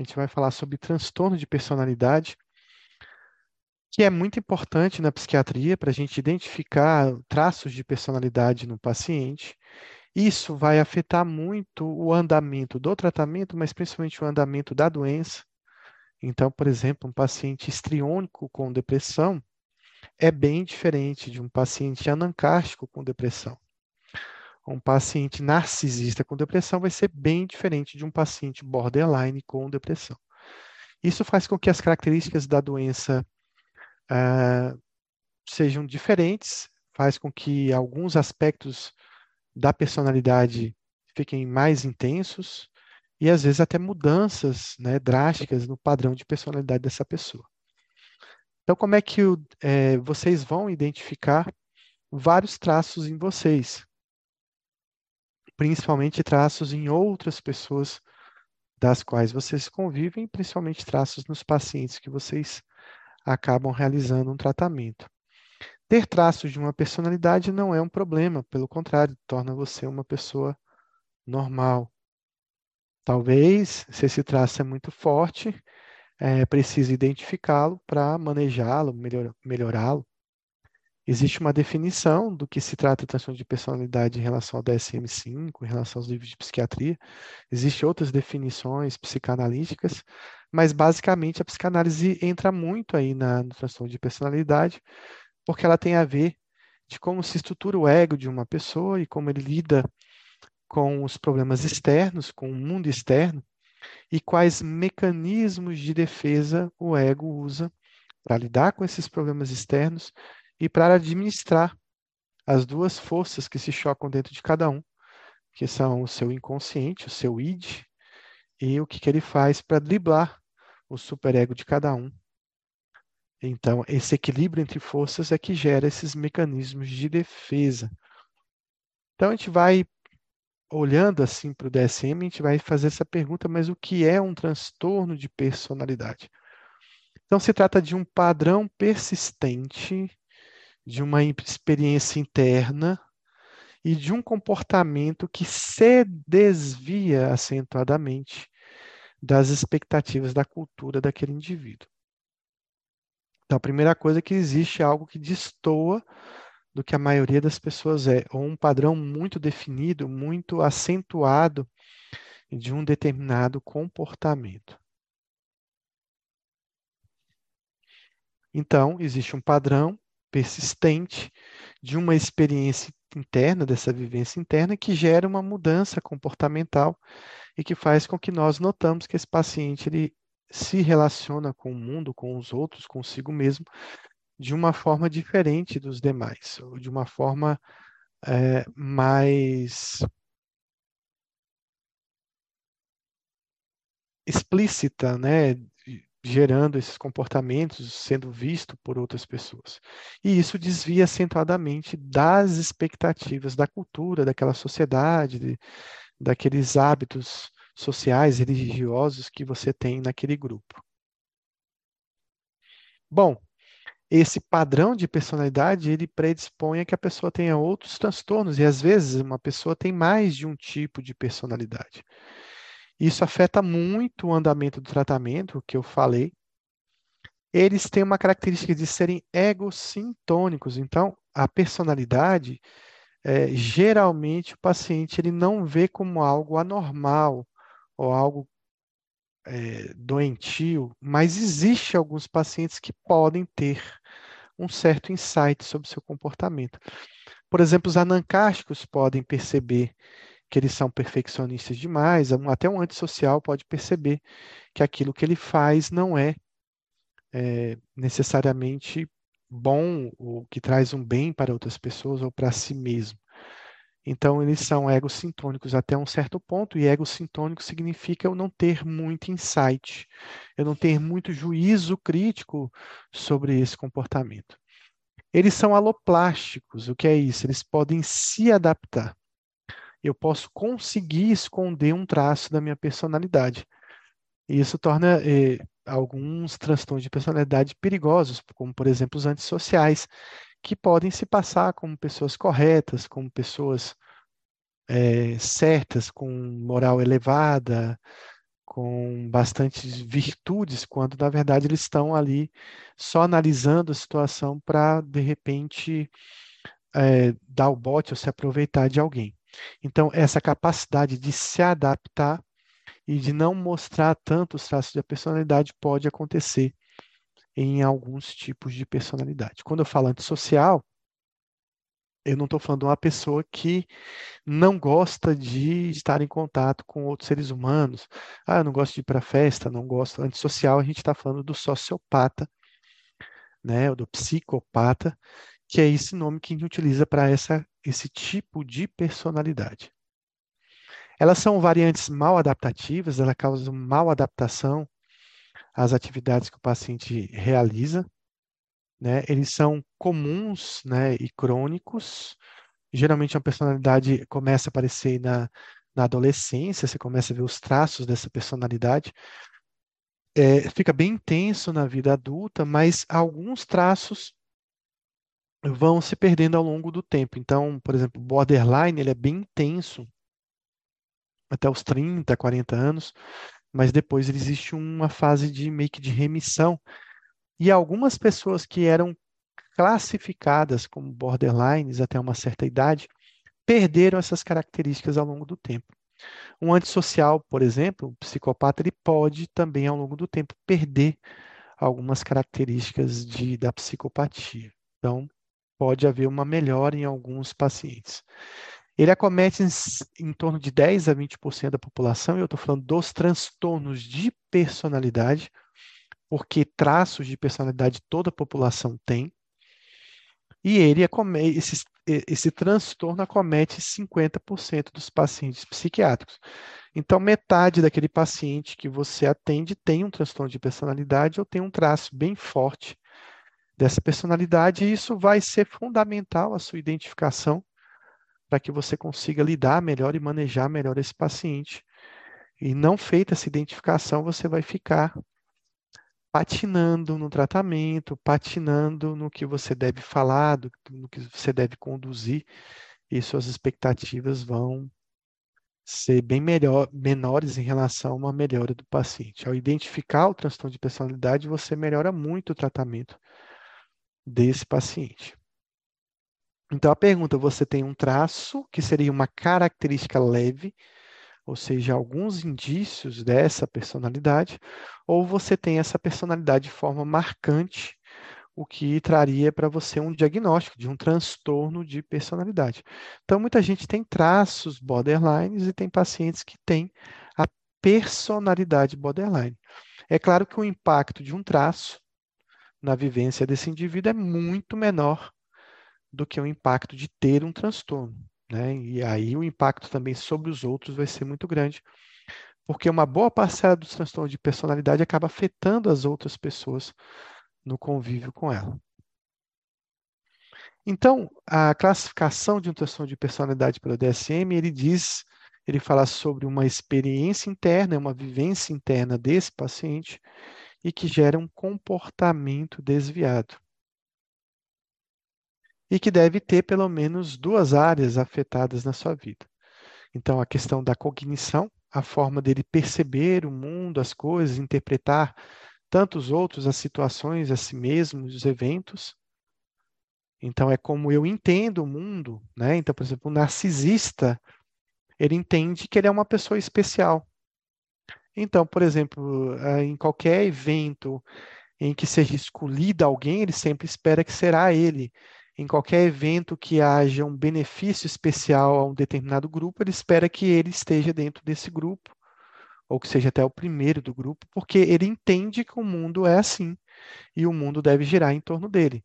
A gente vai falar sobre transtorno de personalidade, que é muito importante na psiquiatria para a gente identificar traços de personalidade no paciente. Isso vai afetar muito o andamento do tratamento, mas principalmente o andamento da doença. Então, por exemplo, um paciente histriônico com depressão é bem diferente de um paciente anancástico com depressão. Um paciente narcisista com depressão vai ser bem diferente de um paciente borderline com depressão. Isso faz com que as características da doença uh, sejam diferentes, faz com que alguns aspectos da personalidade fiquem mais intensos e às vezes até mudanças né, drásticas no padrão de personalidade dessa pessoa. Então, como é que é, vocês vão identificar vários traços em vocês, principalmente traços em outras pessoas das quais vocês convivem, principalmente traços nos pacientes que vocês acabam realizando um tratamento. Ter traços de uma personalidade não é um problema, pelo contrário, torna você uma pessoa normal. Talvez, se esse traço é muito forte, é, precise identificá-lo para manejá-lo, melhor, melhorá-lo. Existe uma definição do que se trata de transtorno de personalidade em relação ao DSM-5, em relação aos livros de psiquiatria. Existem outras definições psicanalíticas, mas basicamente a psicanálise entra muito aí na, no transtorno de personalidade, porque ela tem a ver de como se estrutura o ego de uma pessoa e como ele lida com os problemas externos, com o mundo externo, e quais mecanismos de defesa o ego usa para lidar com esses problemas externos e para administrar as duas forças que se chocam dentro de cada um, que são o seu inconsciente, o seu id, e o que, que ele faz para driblar o superego de cada um. Então, esse equilíbrio entre forças é que gera esses mecanismos de defesa. Então, a gente vai olhando assim para o DSM, a gente vai fazer essa pergunta, mas o que é um transtorno de personalidade? Então, se trata de um padrão persistente, de uma experiência interna e de um comportamento que se desvia acentuadamente das expectativas da cultura daquele indivíduo. Então, a primeira coisa é que existe algo que destoa do que a maioria das pessoas é, ou um padrão muito definido, muito acentuado de um determinado comportamento. Então, existe um padrão persistente de uma experiência interna, dessa vivência interna, que gera uma mudança comportamental e que faz com que nós notamos que esse paciente ele se relaciona com o mundo, com os outros, consigo mesmo, de uma forma diferente dos demais, ou de uma forma é, mais explícita, né, gerando esses comportamentos, sendo visto por outras pessoas. E isso desvia acentuadamente das expectativas da cultura, daquela sociedade, de, daqueles hábitos sociais, religiosos que você tem naquele grupo. Bom, esse padrão de personalidade ele predispõe a que a pessoa tenha outros transtornos e às vezes uma pessoa tem mais de um tipo de personalidade. Isso afeta muito o andamento do tratamento, que eu falei. Eles têm uma característica de serem egocintônicos, então a personalidade é, geralmente o paciente ele não vê como algo anormal ou algo é, doentio, mas existe alguns pacientes que podem ter um certo insight sobre seu comportamento. Por exemplo, os anancásticos podem perceber que eles são perfeccionistas demais, até um antissocial pode perceber que aquilo que ele faz não é, é necessariamente bom ou que traz um bem para outras pessoas ou para si mesmo. Então, eles são egocintônicos até um certo ponto, e egocintônico significa eu não ter muito insight, eu não ter muito juízo crítico sobre esse comportamento. Eles são aloplásticos, o que é isso? Eles podem se adaptar. Eu posso conseguir esconder um traço da minha personalidade. E isso torna eh, alguns transtornos de personalidade perigosos, como, por exemplo, os antissociais, que podem se passar como pessoas corretas, como pessoas é, certas, com moral elevada, com bastantes virtudes, quando na verdade eles estão ali só analisando a situação para, de repente, é, dar o bote ou se aproveitar de alguém. Então, essa capacidade de se adaptar e de não mostrar tanto os traços da personalidade pode acontecer em alguns tipos de personalidade. Quando eu falo antissocial, eu não estou falando de uma pessoa que não gosta de estar em contato com outros seres humanos. Ah, eu não gosto de ir para festa, não gosto. Antissocial, a gente está falando do sociopata, né, ou do psicopata, que é esse nome que a gente utiliza para esse tipo de personalidade. Elas são variantes mal adaptativas, elas causam mal adaptação às atividades que o paciente realiza. Né? Eles são comuns né, e crônicos. Geralmente, a personalidade começa a aparecer na, na adolescência, você começa a ver os traços dessa personalidade. É, fica bem intenso na vida adulta, mas alguns traços vão se perdendo ao longo do tempo. Então, por exemplo, borderline, ele é bem intenso até os 30, 40 anos, mas depois existe uma fase de meio que de remissão. E algumas pessoas que eram classificadas como borderlines até uma certa idade perderam essas características ao longo do tempo. Um antissocial, por exemplo, um psicopata, ele pode também ao longo do tempo perder algumas características de, da psicopatia. Então, pode haver uma melhora em alguns pacientes. Ele acomete em, em torno de 10 a 20% da população, e eu estou falando dos transtornos de personalidade, porque traços de personalidade toda a população tem. E ele acomete, esse, esse transtorno acomete 50% dos pacientes psiquiátricos. Então, metade daquele paciente que você atende tem um transtorno de personalidade ou tem um traço bem forte dessa personalidade, e isso vai ser fundamental a sua identificação para que você consiga lidar melhor e manejar melhor esse paciente. E não feita essa identificação, você vai ficar patinando no tratamento, patinando no que você deve falar, do, no que você deve conduzir, e suas expectativas vão ser bem melhor, menores em relação a uma melhora do paciente. Ao identificar o transtorno de personalidade, você melhora muito o tratamento desse paciente. Então, a pergunta: você tem um traço que seria uma característica leve, ou seja, alguns indícios dessa personalidade, ou você tem essa personalidade de forma marcante, o que traria para você um diagnóstico de um transtorno de personalidade. Então, muita gente tem traços borderlines e tem pacientes que têm a personalidade borderline. É claro que o impacto de um traço na vivência desse indivíduo é muito menor do que o impacto de ter um transtorno. Né? E aí o impacto também sobre os outros vai ser muito grande, porque uma boa parcela dos transtornos de personalidade acaba afetando as outras pessoas no convívio com ela. Então, a classificação de um transtorno de personalidade pelo DSM, ele diz, ele fala sobre uma experiência interna, uma vivência interna desse paciente, e que gera um comportamento desviado. E que deve ter pelo menos duas áreas afetadas na sua vida. Então, a questão da cognição, a forma dele perceber o mundo, as coisas, interpretar tantos outros, as situações, a si mesmo, os eventos. Então, é como eu entendo o mundo, né? Então, por exemplo, o narcisista, ele entende que ele é uma pessoa especial. Então, por exemplo, eh, em qualquer evento em que seja escolhido alguém, ele sempre espera que será ele. Em qualquer evento que haja um benefício especial a um determinado grupo, ele espera que ele esteja dentro desse grupo, ou que seja até o primeiro do grupo, porque ele entende que o mundo é assim e o mundo deve girar em torno dele.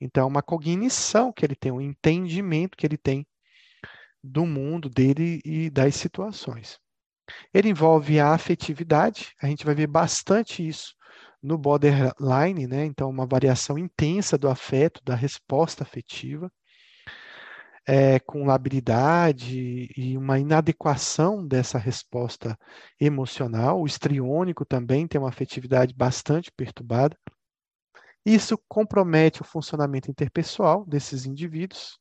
Então, é uma cognição que ele tem, um entendimento que ele tem do mundo dele e das situações. Ele envolve a afetividade, a gente vai ver bastante isso no borderline, né? Então, uma variação intensa do afeto, da resposta afetiva, é, com labilidade e uma inadequação dessa resposta emocional. O estriônico também tem uma afetividade bastante perturbada. Isso compromete o funcionamento interpessoal desses indivíduos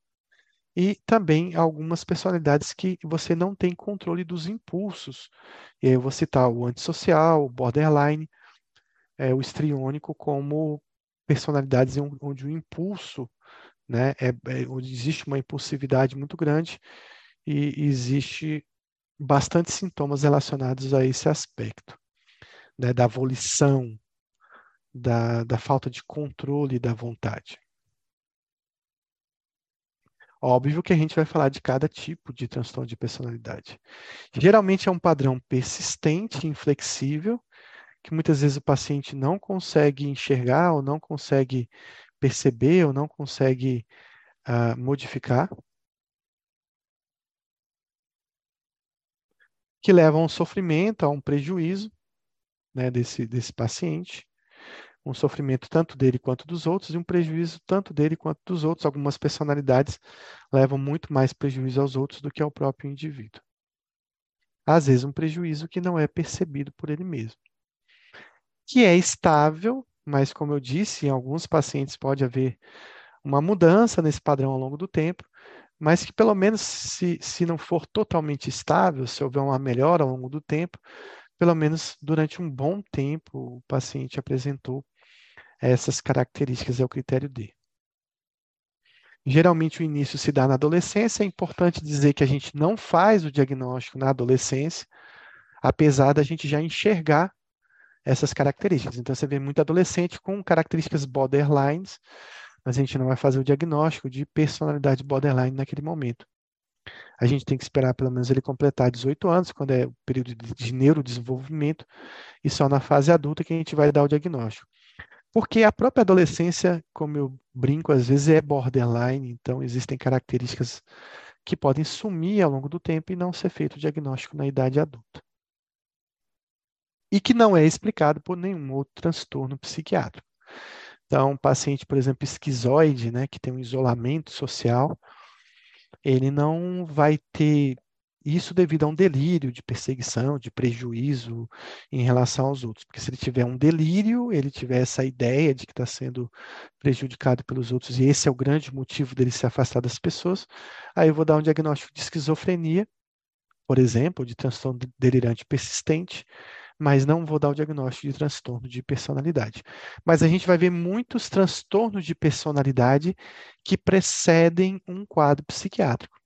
e também algumas personalidades que você não tem controle dos impulsos. E aí eu vou citar o antissocial, o borderline, é, o estriônico como personalidades onde o impulso, né, é, é, onde existe uma impulsividade muito grande e existe bastante sintomas relacionados a esse aspecto, né, da volição, da, da falta de controle da vontade. Óbvio que a gente vai falar de cada tipo de transtorno de personalidade. Geralmente é um padrão persistente, inflexível, que muitas vezes o paciente não consegue enxergar ou não consegue perceber ou não consegue uh, modificar, que leva a um sofrimento, a um prejuízo né, desse, desse paciente, um sofrimento tanto dele quanto dos outros e um prejuízo tanto dele quanto dos outros. Algumas personalidades levam muito mais prejuízo aos outros do que ao próprio indivíduo. Às vezes, um prejuízo que não é percebido por ele mesmo. Que é estável, mas, como eu disse, em alguns pacientes pode haver uma mudança nesse padrão ao longo do tempo, mas que, pelo menos, se, se não for totalmente estável, se houver uma melhora ao longo do tempo, pelo menos durante um bom tempo o paciente apresentou essas características, é o critério D. Geralmente o início se dá na adolescência, é importante dizer que a gente não faz o diagnóstico na adolescência, apesar da gente já enxergar essas características. Então você vê muito adolescente com características borderlines, mas a gente não vai fazer o diagnóstico de personalidade borderline naquele momento. A gente tem que esperar pelo menos ele completar 18 anos, quando é o período de neurodesenvolvimento, e só na fase adulta que a gente vai dar o diagnóstico. Porque a própria adolescência, como eu brinco, às vezes é borderline, então existem características que podem sumir ao longo do tempo e não ser feito o diagnóstico na idade adulta. E que não é explicado por nenhum outro transtorno psiquiátrico. Então, um paciente, por exemplo, esquizoide, né, que tem um isolamento social, ele não vai ter isso devido a um delírio de perseguição, de prejuízo em relação aos outros. Porque se ele tiver um delírio, ele tiver essa ideia de que está sendo prejudicado pelos outros, e esse é o grande motivo dele se afastar das pessoas, aí eu vou dar um diagnóstico de esquizofrenia, por exemplo, de transtorno delirante persistente, mas não vou dar o diagnóstico de transtorno de personalidade. Mas a gente vai ver muitos transtornos de personalidade que precedem um quadro psiquiátrico.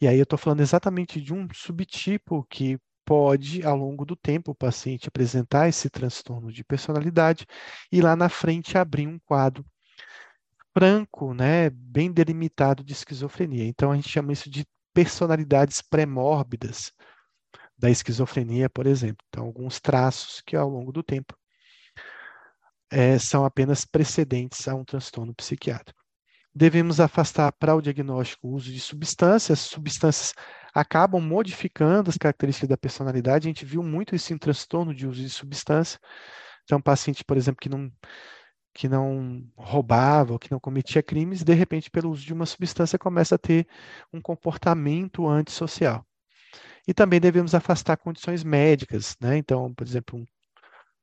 E aí eu estou falando exatamente de um subtipo que pode, ao longo do tempo, o paciente apresentar esse transtorno de personalidade e lá na frente abrir um quadro franco, né, bem delimitado de esquizofrenia. Então a gente chama isso de personalidades pré-mórbidas da esquizofrenia, por exemplo. Então, alguns traços que ao longo do tempo é, são apenas precedentes a um transtorno psiquiátrico. Devemos afastar para o diagnóstico o uso de substâncias. Substâncias acabam modificando as características da personalidade. A gente viu muito isso em transtorno de uso de substância. Então, um paciente, por exemplo, que não, que não roubava, ou que não cometia crimes, de repente, pelo uso de uma substância, começa a ter um comportamento antissocial. E também devemos afastar condições médicas, né? Então, por exemplo, um,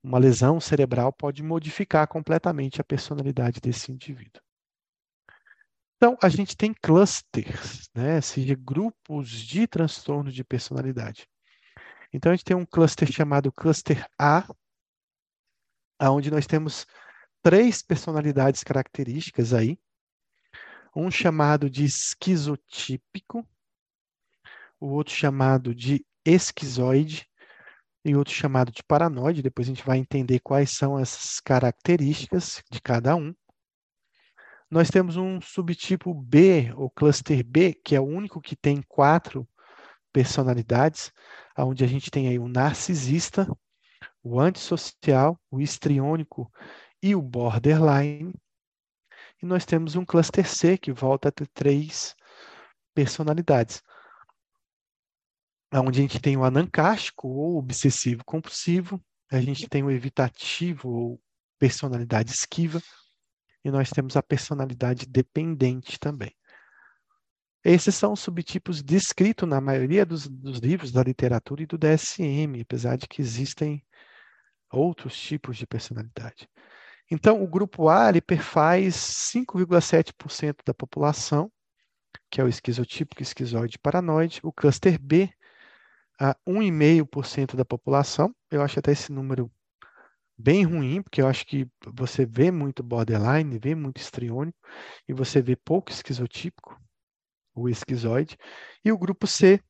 uma lesão cerebral pode modificar completamente a personalidade desse indivíduo. Então, a gente tem clusters, né? seja, grupos de transtorno de personalidade. Então, a gente tem um cluster chamado cluster A, onde nós temos três personalidades características aí. Um chamado de esquizotípico, o outro chamado de esquizoide e outro chamado de paranoide. Depois a gente vai entender quais são essas características de cada um. Nós temos um subtipo B, ou cluster B, que é o único que tem quatro personalidades, onde a gente tem aí o narcisista, o antissocial, o histriônico e o borderline. E nós temos um cluster C, que volta a ter três personalidades, onde a gente tem o anancástico, ou obsessivo compulsivo, a gente tem o evitativo, ou personalidade esquiva, e nós temos a personalidade dependente também. Esses são os subtipos descritos na maioria dos, dos, livros da literatura e do DSM, apesar de que existem outros tipos de personalidade. Então, o grupo A ele perfaz 5,7% da população, que é o esquizotípico, esquizoide paranoide. O cluster B, a 1,5% da população. Eu acho até esse número bem ruim, porque eu acho que você vê muito borderline, vê muito estriônico, e você vê pouco esquizotípico, o esquizoide. E o grupo C,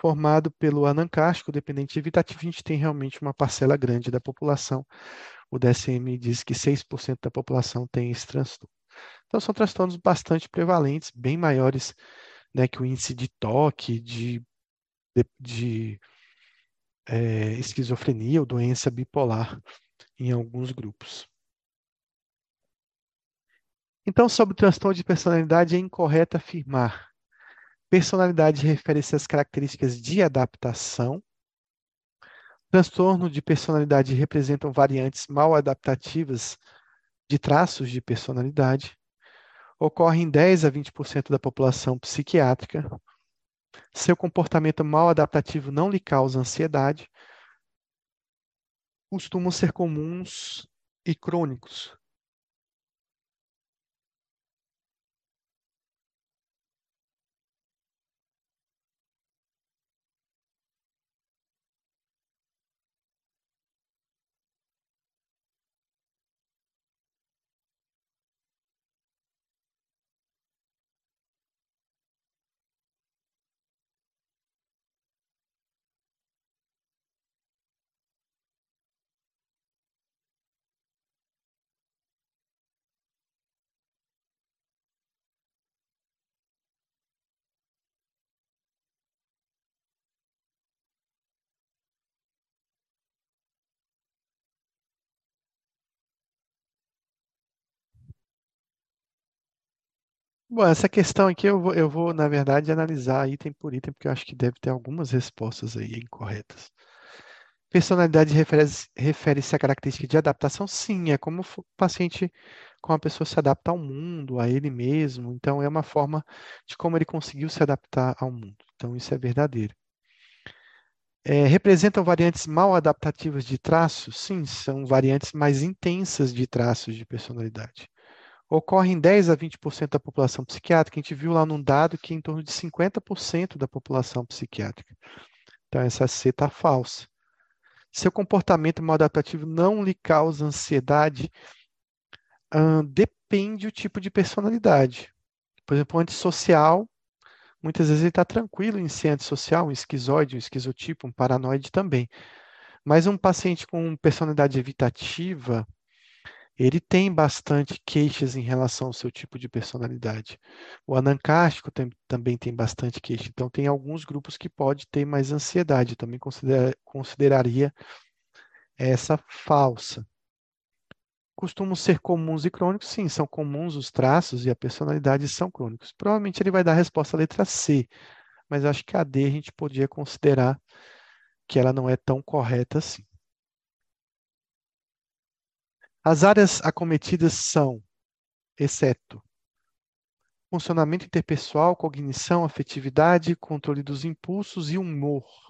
formado pelo anancástico dependente evitativo, a gente tem realmente uma parcela grande da população. O DSM diz que 6% da população tem esse transtorno. Então, são transtornos bastante prevalentes, bem maiores né, que o índice de toque, de, de, de é, esquizofrenia ou doença bipolar em alguns grupos. Então, sobre o transtorno de personalidade, é incorreto afirmar. Personalidade refere-se às características de adaptação. Transtorno de personalidade representam variantes mal adaptativas de traços de personalidade. Ocorre em 10 a 20% da população psiquiátrica. Seu comportamento mal adaptativo não lhe causa ansiedade, costumam ser comuns e crônicos. Bom, essa questão aqui eu vou, eu vou, na verdade, analisar item por item, porque eu acho que deve ter algumas respostas aí incorretas. Personalidade refere-se refere à característica de adaptação? Sim, é como o paciente, como a pessoa se adapta ao mundo, a ele mesmo. Então, é uma forma de como ele conseguiu se adaptar ao mundo. Então, isso é verdadeiro. É, representam variantes mal adaptativas de traços? Sim, são variantes mais intensas de traços de personalidade ocorre em 10 a 20% da população psiquiátrica. A gente viu lá num dado que é em torno de 50% da população psiquiátrica. Então, essa C está falsa. Seu comportamento maladaptativo não lhe causa ansiedade? Hum, depende do tipo de personalidade. Por exemplo, o antissocial, muitas vezes ele está tranquilo em ser antissocial, um esquizoide, um esquizotipo, um paranoide também. Mas um paciente com personalidade evitativa, ele tem bastante queixas em relação ao seu tipo de personalidade. O anancástico tem, também tem bastante queixa, então tem alguns grupos que pode ter mais ansiedade, também considera, consideraria essa falsa. Costumam ser comuns e crônicos? Sim, são comuns os traços e a personalidade são crônicos. Provavelmente ele vai dar a resposta à letra C, mas acho que a D a gente podia considerar que ela não é tão correta assim. As áreas acometidas são, exceto, funcionamento interpessoal, cognição, afetividade, controle dos impulsos e humor.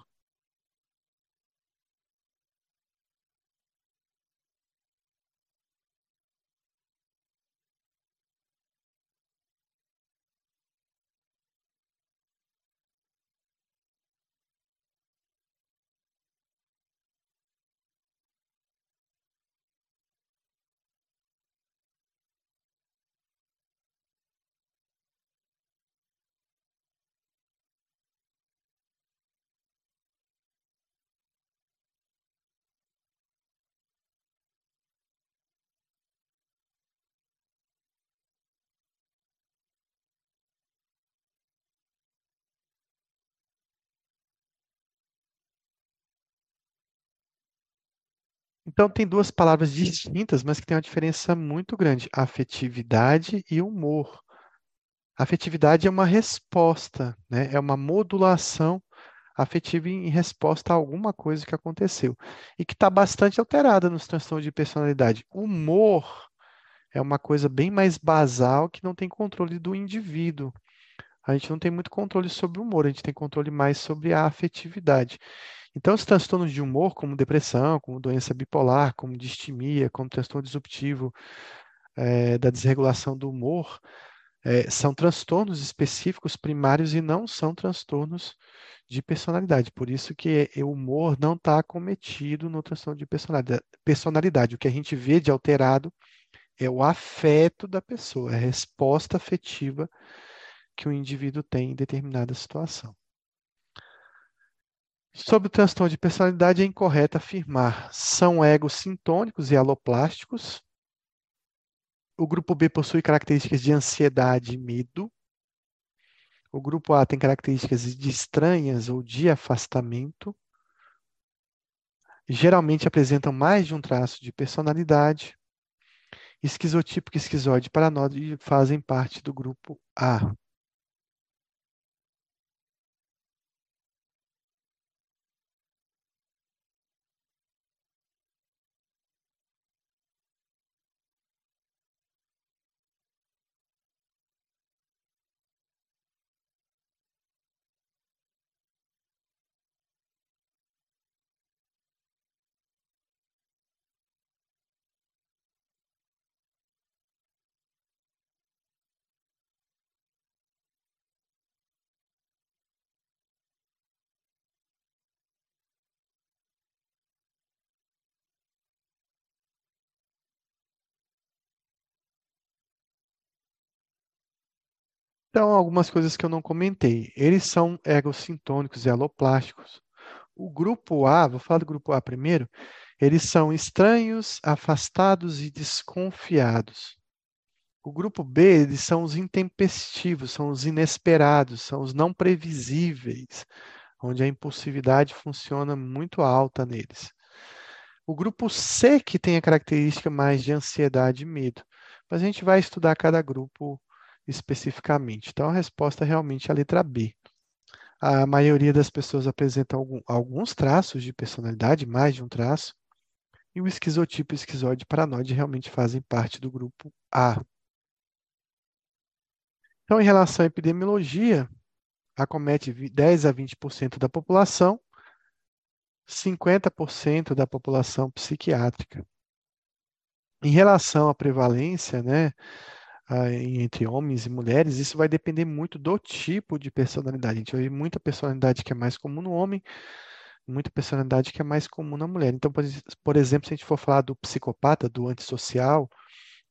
Então, tem duas palavras distintas, mas que têm uma diferença muito grande: afetividade e humor. Afetividade é uma resposta, né? é uma modulação afetiva em resposta a alguma coisa que aconteceu e que está bastante alterada nos transtornos de personalidade. Humor é uma coisa bem mais basal que não tem controle do indivíduo. A gente não tem muito controle sobre o humor, a gente tem controle mais sobre a afetividade. Então, os transtornos de humor, como depressão, como doença bipolar, como distimia, como transtorno disruptivo é, da desregulação do humor, é, são transtornos específicos primários e não são transtornos de personalidade. Por isso que o humor não está acometido no transtorno de personalidade. personalidade. O que a gente vê de alterado é o afeto da pessoa, é a resposta afetiva que o indivíduo tem em determinada situação. Sobre o transtorno de personalidade, é incorreto afirmar. São egos sintônicos e aloplásticos, o grupo B possui características de ansiedade e medo. O grupo A tem características de estranhas ou de afastamento. Geralmente apresentam mais de um traço de personalidade. Esquizotípico e esquizoide paranoide fazem parte do grupo A. Então, algumas coisas que eu não comentei. Eles são egossintônicos e aloplásticos. O grupo A, vou falar do grupo A primeiro, eles são estranhos, afastados e desconfiados. O grupo B, eles são os intempestivos, são os inesperados, são os não previsíveis, onde a impulsividade funciona muito alta neles. O grupo C, que tem a característica mais de ansiedade e medo. Mas a gente vai estudar cada grupo especificamente. Então, a resposta é realmente a letra B. A maioria das pessoas apresenta algum, alguns traços de personalidade, mais de um traço, e o esquizotipo e o esquizoide paranoide realmente fazem parte do grupo A. Então, em relação à epidemiologia, acomete 10 a 20% da população, 50% da população psiquiátrica. Em relação à prevalência, né, entre homens e mulheres, isso vai depender muito do tipo de personalidade. A gente vai ver muita personalidade que é mais comum no homem, muita personalidade que é mais comum na mulher. Então, por, exemplo, se a gente for falar do psicopata, do antissocial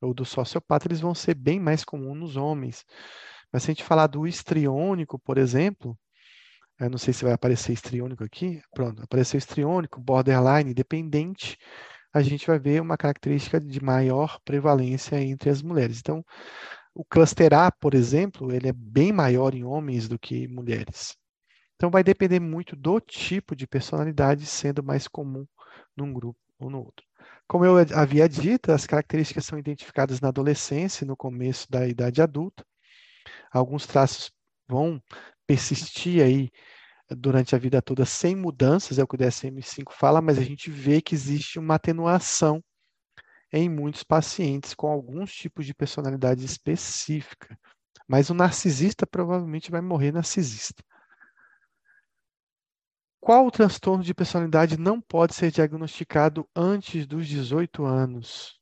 ou do sociopata, eles vão ser bem mais comuns nos homens. Mas se a gente falar do histriônico, por exemplo, eu não sei se vai aparecer histriônico aqui, pronto, apareceu histriônico, borderline, dependente, a gente vai ver uma característica de maior prevalência entre as mulheres. Então, o cluster A, por exemplo, ele é bem maior em homens do que mulheres. Então, vai depender muito do tipo de personalidade sendo mais comum num grupo ou no outro. Como eu havia dito, as características são identificadas na adolescência no começo da idade adulta. Alguns traços vão persistir aí durante a vida toda sem mudanças, é o que o DSM-5 fala, mas a gente vê que existe uma atenuação em muitos pacientes com alguns tipos de personalidade específica. Mas o narcisista provavelmente vai morrer narcisista. Qual o transtorno de personalidade não pode ser diagnosticado antes dos 18 anos?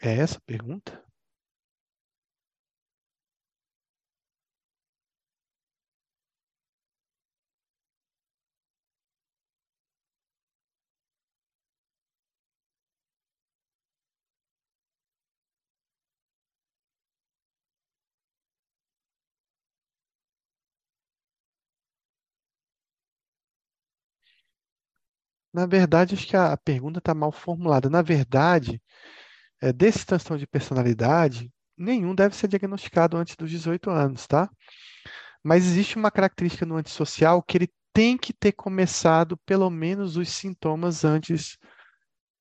É essa a pergunta? Na verdade, acho que a pergunta está mal formulada. Na verdade, é, desse transtorno de personalidade, nenhum deve ser diagnosticado antes dos 18 anos, tá? Mas existe uma característica no antissocial que ele tem que ter começado pelo menos os sintomas antes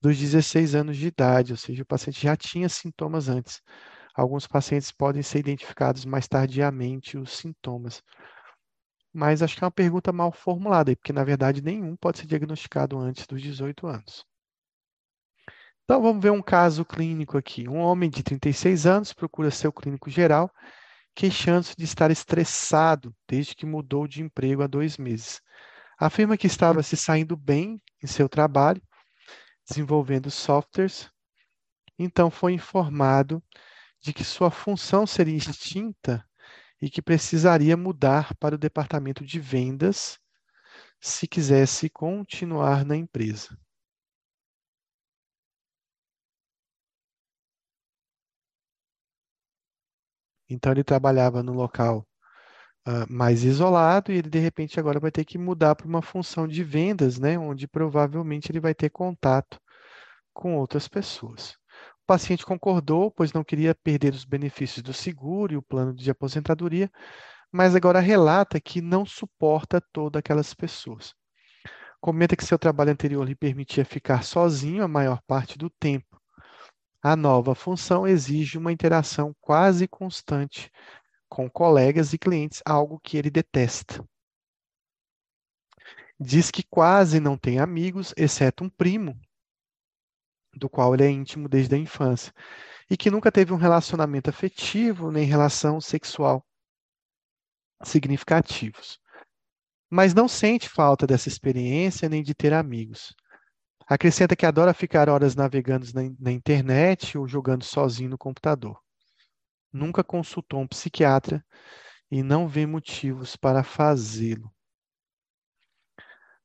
dos 16 anos de idade, ou seja, o paciente já tinha sintomas antes. Alguns pacientes podem ser identificados mais tardiamente os sintomas. Mas acho que é uma pergunta mal formulada, porque na verdade nenhum pode ser diagnosticado antes dos 18 anos. Então vamos ver um caso clínico aqui. Um homem de 36 anos procura seu clínico geral, queixando-se de estar estressado desde que mudou de emprego há dois meses. Afirma que estava se saindo bem em seu trabalho, desenvolvendo softwares Então foi informado de que sua função seria extinta e que precisaria mudar para o departamento de vendas se quisesse continuar na empresa. Então ele trabalhava no local uh, mais isolado e ele de repente agora vai ter que mudar para uma função de vendas, né, onde provavelmente ele vai ter contato com outras pessoas. Paciente concordou, pois não queria perder os benefícios do seguro e o plano de aposentadoria, mas agora relata que não suporta todas aquelas pessoas. Comenta que seu trabalho anterior lhe permitia ficar sozinho a maior parte do tempo. A nova função exige uma interação quase constante com colegas e clientes, algo que ele detesta. Diz que quase não tem amigos, exceto um primo, do qual ele é íntimo desde a infância, e que nunca teve um relacionamento afetivo nem relação sexual significativos. Mas não sente falta dessa experiência nem de ter amigos. Acrescenta que adora ficar horas navegando na, na internet ou jogando sozinho no computador. Nunca consultou um psiquiatra e não vê motivos para fazê-lo.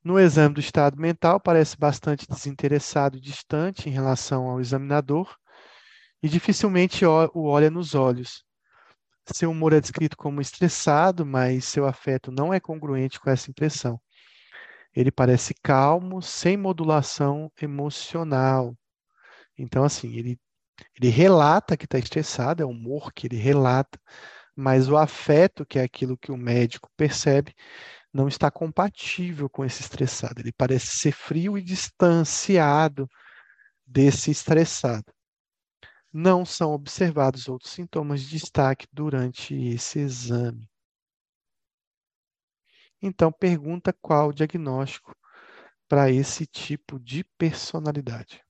No exame do estado mental, parece bastante desinteressado e distante em relação ao examinador e dificilmente o olha nos olhos. Seu humor é descrito como estressado, mas seu afeto não é congruente com essa impressão. Ele parece calmo, sem modulação emocional. Então, assim, ele, ele relata que está estressado, é o humor que ele relata, mas o afeto, que é aquilo que o médico percebe, não está compatível com esse estressado. Ele parece ser frio e distanciado desse estressado. Não são observados outros sintomas de destaque durante esse exame. Então, pergunta qual o diagnóstico para esse tipo de personalidade.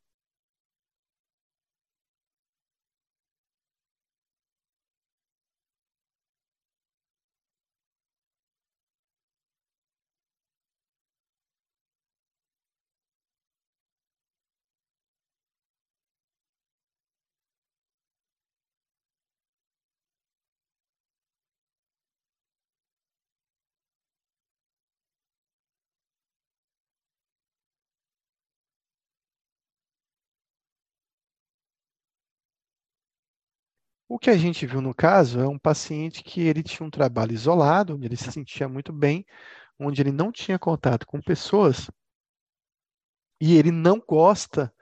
O que a gente viu no caso é um paciente que ele tinha um trabalho isolado, onde ele se sentia muito bem, onde ele não tinha contato com pessoas e ele não gosta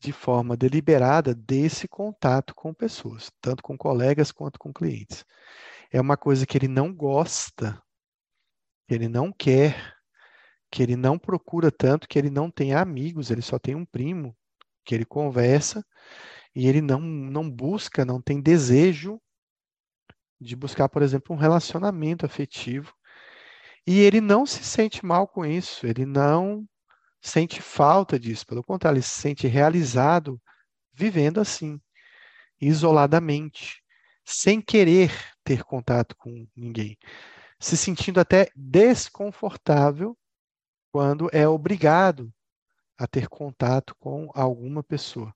de forma deliberada desse contato com pessoas, tanto com colegas quanto com clientes. É uma coisa que ele não gosta, que ele não quer, que ele não procura tanto, que ele não tem amigos, ele só tem um primo que ele conversa e ele não, não busca, não tem desejo de buscar, por exemplo, um relacionamento afetivo. E ele não se sente mal com isso, ele não sente falta disso, pelo contrário, ele se sente realizado vivendo assim, isoladamente, sem querer ter contato com ninguém, se sentindo até desconfortável quando é obrigado a ter contato com alguma pessoa.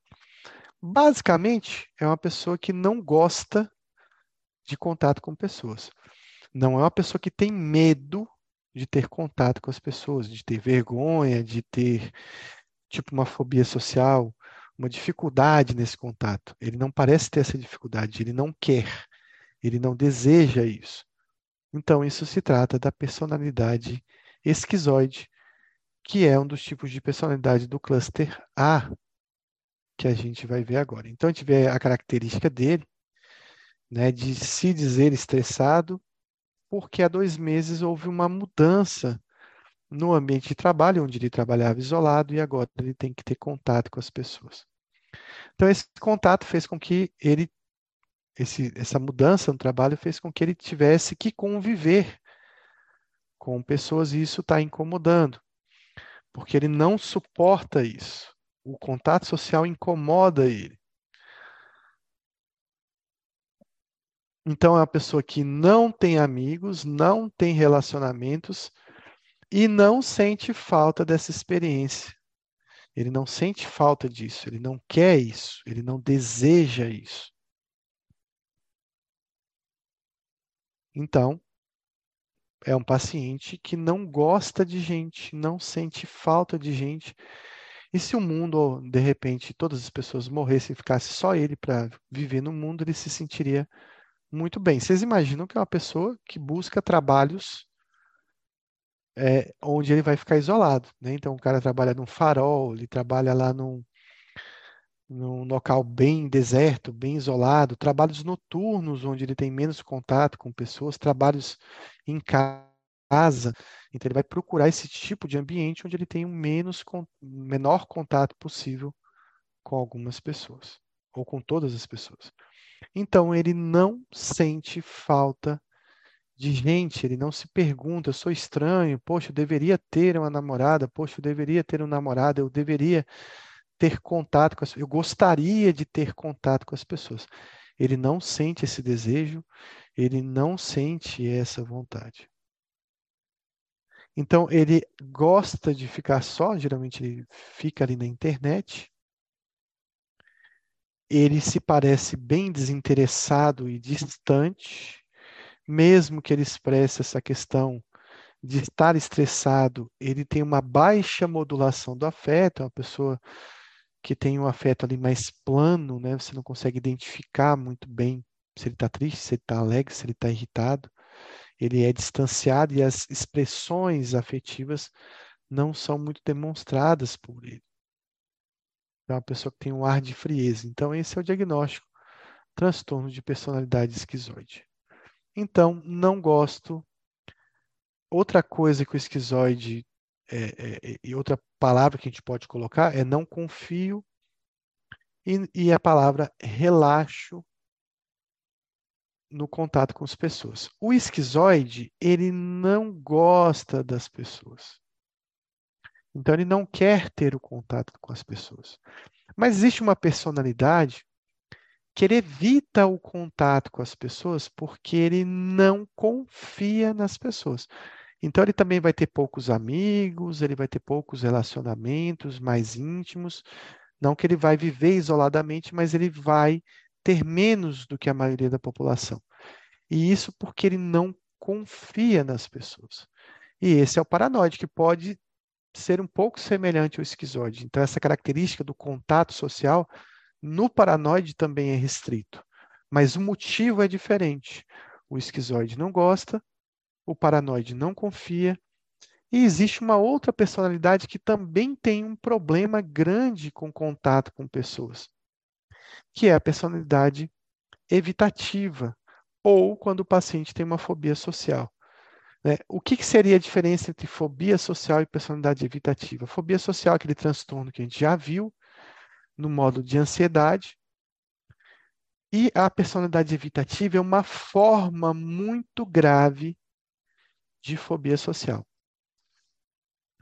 Basicamente, é uma pessoa que não gosta de contato com pessoas. Não é uma pessoa que tem medo de ter contato com as pessoas, de ter vergonha, de ter tipo uma fobia social, uma dificuldade nesse contato. Ele não parece ter essa dificuldade, ele não quer, ele não deseja isso. Então, isso se trata da personalidade esquizoide, que é um dos tipos de personalidade do cluster A, que a gente vai ver agora. Então, a gente vê a característica dele, né, de se dizer estressado, porque há dois meses houve uma mudança no ambiente de trabalho, onde ele trabalhava isolado e agora ele tem que ter contato com as pessoas. Então, esse contato fez com que ele, esse, essa mudança no trabalho fez com que ele tivesse que conviver com pessoas e isso está incomodando, porque ele não suporta isso o contato social incomoda ele. Então, é uma pessoa que não tem amigos, não tem relacionamentos e não sente falta dessa experiência. Ele não sente falta disso, ele não quer isso, ele não deseja isso. Então, é um paciente que não gosta de gente, não sente falta de gente. E se o mundo, de repente, todas as pessoas morressem e ficasse só ele para viver no mundo, ele se sentiria muito bem. Vocês imaginam que é uma pessoa que busca trabalhos é, onde ele vai ficar isolado, né? Então, o cara trabalha num farol, ele trabalha lá num, num local bem deserto, bem isolado, trabalhos noturnos, onde ele tem menos contato com pessoas, trabalhos em casa. Então, ele vai procurar esse tipo de ambiente onde ele tem o um menos, menor contato possível com algumas pessoas, ou com todas as pessoas. Então, ele não sente falta de gente, ele não se pergunta, sou estranho, poxa, eu deveria ter uma namorada, poxa, eu deveria ter um namorado, eu deveria ter contato com as eu gostaria de ter contato com as pessoas. Ele não sente esse desejo, ele não sente essa vontade. Então, ele gosta de ficar só, geralmente ele fica ali na internet. Ele se parece bem desinteressado e distante, mesmo que ele expresse essa questão de estar estressado, ele tem uma baixa modulação do afeto, é uma pessoa que tem um afeto ali mais plano, né? Você não consegue identificar muito bem se ele está triste, se ele está alegre, se ele está irritado. Ele é distanciado e as expressões afetivas não são muito demonstradas por ele. É uma pessoa que tem um ar de frieza. Então, esse é o diagnóstico transtorno de personalidade esquizoide. Então, não gosto. Outra coisa que o esquizoide é, é, e outra palavra que a gente pode colocar é não confio e, e a palavra relaxo no contato com as pessoas. O esquizoide, ele não gosta das pessoas. Então, ele não quer ter o contato com as pessoas. Mas existe uma personalidade que ele evita o contato com as pessoas porque ele não confia nas pessoas. Então, ele também vai ter poucos amigos, ele vai ter poucos relacionamentos mais íntimos. Não que ele vai viver isoladamente, mas ele vai ter menos do que a maioria da população. E isso porque ele não confia nas pessoas. E esse é o paranoide, que pode ser um pouco semelhante ao esquizoide. Então, essa característica do contato social no paranoide também é restrito. Mas o motivo é diferente. O esquizoide não gosta, o paranoide não confia. E existe uma outra personalidade que também tem um problema grande com contato com pessoas, que é a personalidade evitativa, ou quando o paciente tem uma fobia social. Né? O que, que, seria a diferença entre fobia social e personalidade evitativa? Fobia social é aquele transtorno que a gente já viu no modo de ansiedade, e a personalidade evitativa é uma forma muito grave de fobia social.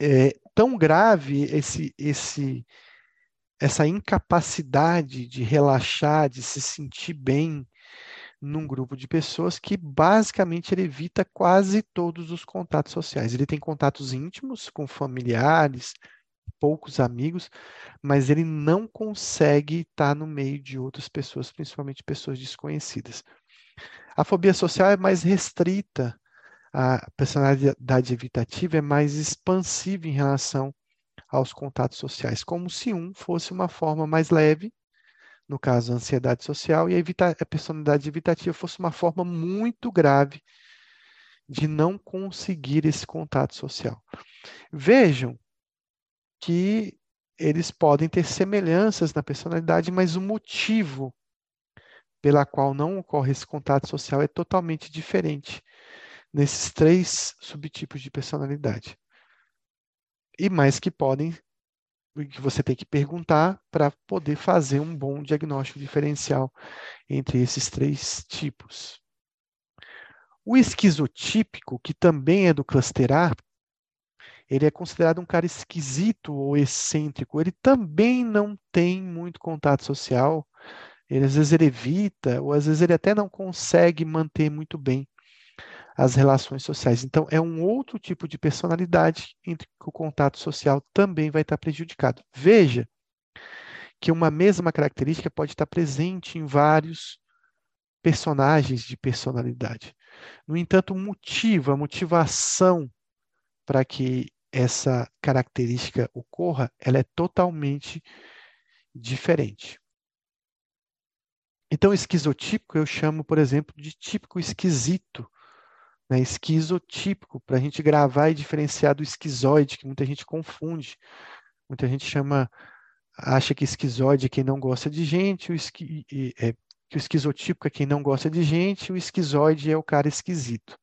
É tão grave esse, esse, essa incapacidade de relaxar, de se sentir bem num grupo de pessoas que basicamente ele evita quase todos os contatos sociais. Ele tem contatos íntimos com familiares, poucos amigos, mas ele não consegue estar no meio de outras pessoas, principalmente pessoas desconhecidas. A fobia social é mais restrita a personalidade evitativa é mais expansiva em relação aos contatos sociais, como se um fosse uma forma mais leve, no caso a ansiedade social, e a, evita a personalidade evitativa fosse uma forma muito grave de não conseguir esse contato social. Vejam que eles podem ter semelhanças na personalidade, mas o motivo pela qual não ocorre esse contato social é totalmente diferente nesses três subtipos de personalidade. E mais que podem, que você tem que perguntar para poder fazer um bom diagnóstico diferencial entre esses três tipos. O esquizotípico, que também é do cluster A, ele é considerado um cara esquisito ou excêntrico. Ele também não tem muito contato social. Ele, às vezes ele evita, ou às vezes ele até não consegue manter muito bem as relações sociais. Então, é um outro tipo de personalidade em que o contato social também vai estar prejudicado. Veja que uma mesma característica pode estar presente em vários personagens de personalidade. No entanto, o motivo, a motivação para que essa característica ocorra, ela é totalmente diferente. Então, esquizotípico eu chamo, por exemplo, de típico esquisito, né? esquizotípico, para a gente gravar e diferenciar do esquizoide, que muita gente confunde. Muita gente chama, acha que esquizoide é quem não gosta de gente, o esqui, é, que o esquizotípico é quem não gosta de gente, o esquizoide é o cara esquisito.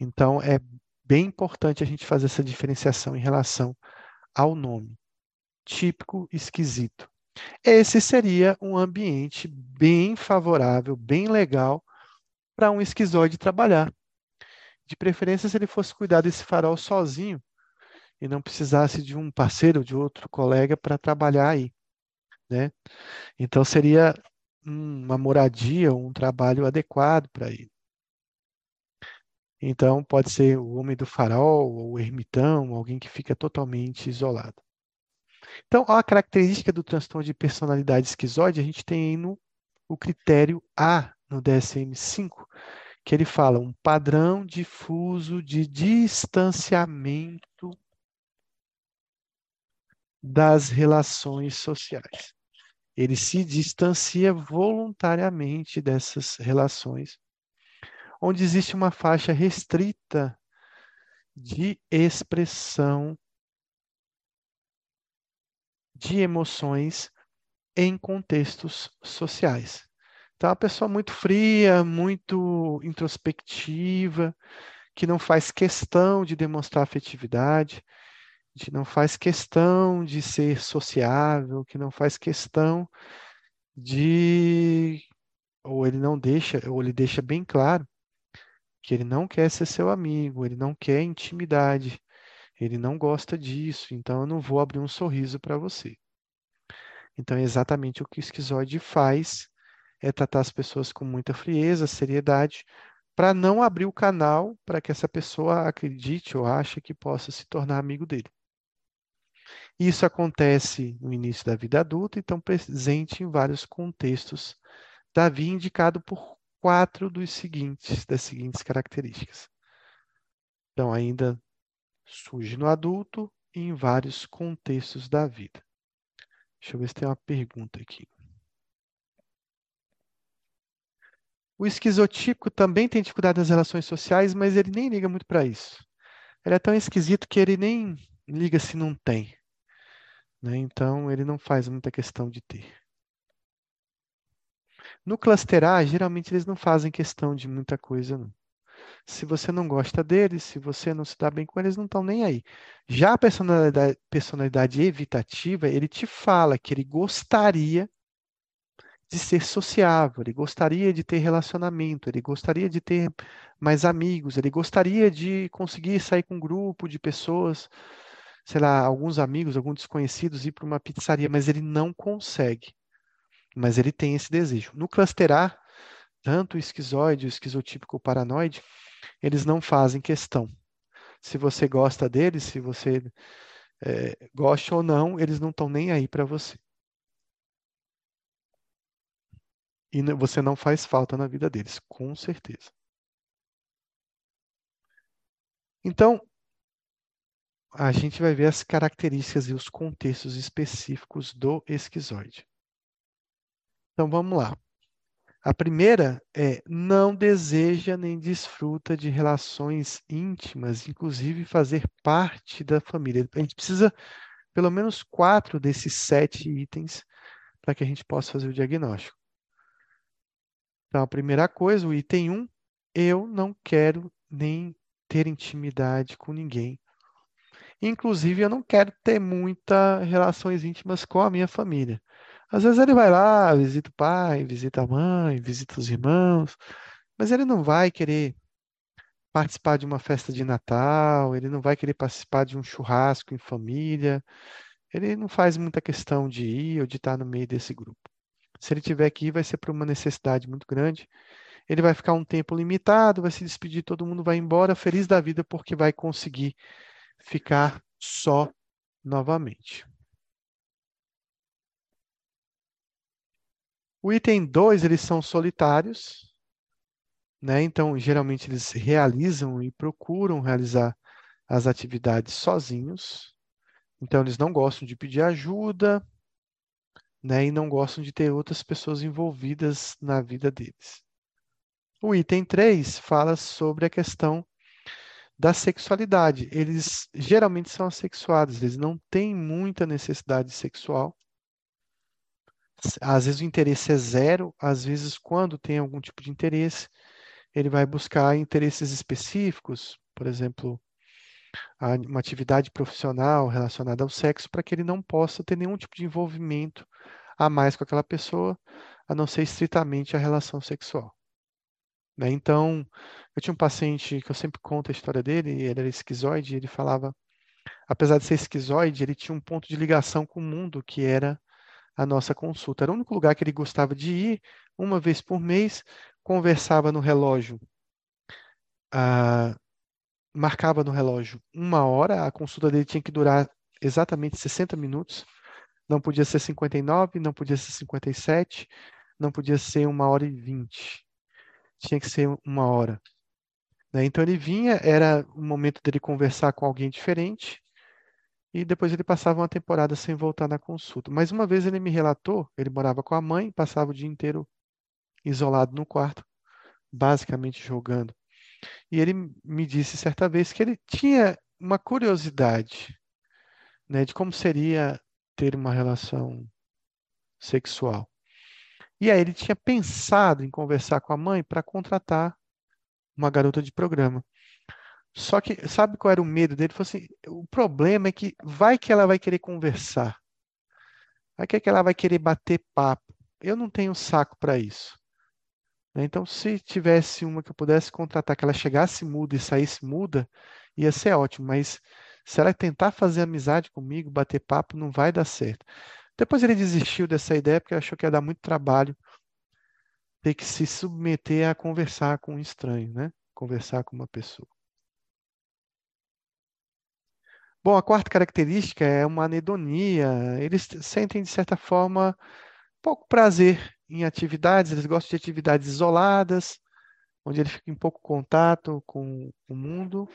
Então, é bem importante a gente fazer essa diferenciação em relação ao nome. Típico, esquisito. Esse seria um ambiente bem favorável, bem legal para um esquizoide trabalhar. De preferência, se ele fosse cuidar desse farol sozinho e não precisasse de um parceiro, de outro colega para trabalhar aí. Né? Então, seria uma moradia, um trabalho adequado para ele. Então, pode ser o homem do farol, ou o ermitão, alguém que fica totalmente isolado. Então, a característica do transtorno de personalidade esquizoide, a gente tem no o critério A no DSM-5, que ele fala um padrão difuso de distanciamento das relações sociais. Ele se distancia voluntariamente dessas relações, onde existe uma faixa restrita de expressão de emoções em contextos sociais. Então, é uma pessoa muito fria, muito introspectiva, que não faz questão de demonstrar afetividade, que não faz questão de ser sociável, que não faz questão de ou ele não deixa, ou ele deixa bem claro que ele não quer ser seu amigo, ele não quer intimidade, ele não gosta disso, então eu não vou abrir um sorriso para você. Então, é exatamente o que o esquizoide faz, é tratar as pessoas com muita frieza, seriedade, para não abrir o canal para que essa pessoa acredite ou ache que possa se tornar amigo dele. Isso acontece no início da vida adulta, então presente em vários contextos da vida, indicado por quatro dos seguintes, das seguintes características. Então, ainda surge no adulto e em vários contextos da vida. Deixa eu ver se tem uma pergunta aqui. O esquizotípico também tem dificuldade nas relações sociais, mas ele nem liga muito para isso. Ele é tão esquisito que ele nem liga se não tem. Né? Então, ele não faz muita questão de ter. No cluster A, geralmente eles não fazem questão de muita coisa, não. Se você não gosta deles, se você não se dá bem com eles, não estão nem aí. Já a personalidade, personalidade evitativa, ele te fala que ele gostaria de ser sociável, ele gostaria de ter relacionamento, ele gostaria de ter mais amigos, ele gostaria de conseguir sair com um grupo de pessoas, sei lá, alguns amigos, alguns desconhecidos, ir para uma pizzaria, mas ele não consegue. Mas ele tem esse desejo. No cluster A, tanto o esquizoide, o esquizotípico paranoide, eles não fazem questão. Se você gosta deles, se você é, gosta ou não, eles não estão nem aí para você. E você não faz falta na vida deles, com certeza. Então, a gente vai ver as características e os contextos específicos do esquizoide. Então, vamos lá. A primeira é não deseja nem desfruta de relações íntimas, inclusive fazer parte da família. A gente precisa pelo menos quatro desses sete itens para que a gente possa fazer o diagnóstico. Então, a primeira coisa, o item 1, um, eu não quero nem ter intimidade com ninguém. Inclusive, eu não quero ter muitas relações íntimas com a minha família. Às vezes ele vai lá, visita o pai, visita a mãe, visita os irmãos, mas ele não vai querer participar de uma festa de Natal, ele não vai querer participar de um churrasco em família, ele não faz muita questão de ir ou de estar no meio desse grupo. Se ele tiver que ir, vai ser por uma necessidade muito grande. ele vai ficar um tempo limitado, vai se despedir, todo mundo vai embora, feliz da vida, porque vai conseguir ficar só novamente. O item 2, eles são solitários, né? Então, geralmente eles realizam e procuram realizar as atividades sozinhos. Então, eles não gostam de pedir ajuda, né? E não gostam de ter outras pessoas envolvidas na vida deles. O item 3 fala sobre a questão da sexualidade. Eles geralmente são assexuados, eles não têm muita necessidade sexual. Às vezes o interesse é zero, às vezes, quando tem algum tipo de interesse, ele vai buscar interesses específicos, por exemplo, uma atividade profissional relacionada ao sexo, para que ele não possa ter nenhum tipo de envolvimento a mais com aquela pessoa, a não ser estritamente a relação sexual. Né? Então, eu tinha um paciente que eu sempre conto a história dele, ele era esquizoide, ele falava, apesar de ser esquizoide, ele tinha um ponto de ligação com o mundo, que era a nossa consulta. Era o único lugar que ele gostava de ir, uma vez por mês, conversava no relógio, ah, marcava no relógio uma hora, a consulta dele tinha que durar exatamente 60 minutos, não podia ser 59, não podia ser 57, não podia ser uma hora e vinte tinha que ser uma hora. Né? Então ele vinha, era o momento dele conversar com alguém diferente, e depois ele passava uma temporada sem voltar na consulta. Mas uma vez ele me relatou, ele morava com a mãe, passava o dia inteiro isolado no quarto, basicamente jogando. E ele me disse certa vez que ele tinha uma curiosidade né, de como seria ter uma relação sexual. E aí ele tinha pensado em conversar com a mãe para contratar uma garota de programa. Só que sabe qual era o medo dele? Ele falou assim: o problema é que vai que ela vai querer conversar. Vai que ela vai querer bater papo. Eu não tenho saco para isso. Né? Então, se tivesse uma que eu pudesse contratar, que ela chegasse muda e saísse muda, ia ser ótimo. Mas se ela tentar fazer amizade comigo, bater papo, não vai dar certo. Depois ele desistiu dessa ideia porque achou que ia dar muito trabalho ter que se submeter a conversar com um estranho, né? Conversar com uma pessoa. Bom, a quarta característica é uma anedonia. Eles sentem, de certa forma, pouco prazer em atividades, eles gostam de atividades isoladas, onde ele fica em pouco contato com o mundo.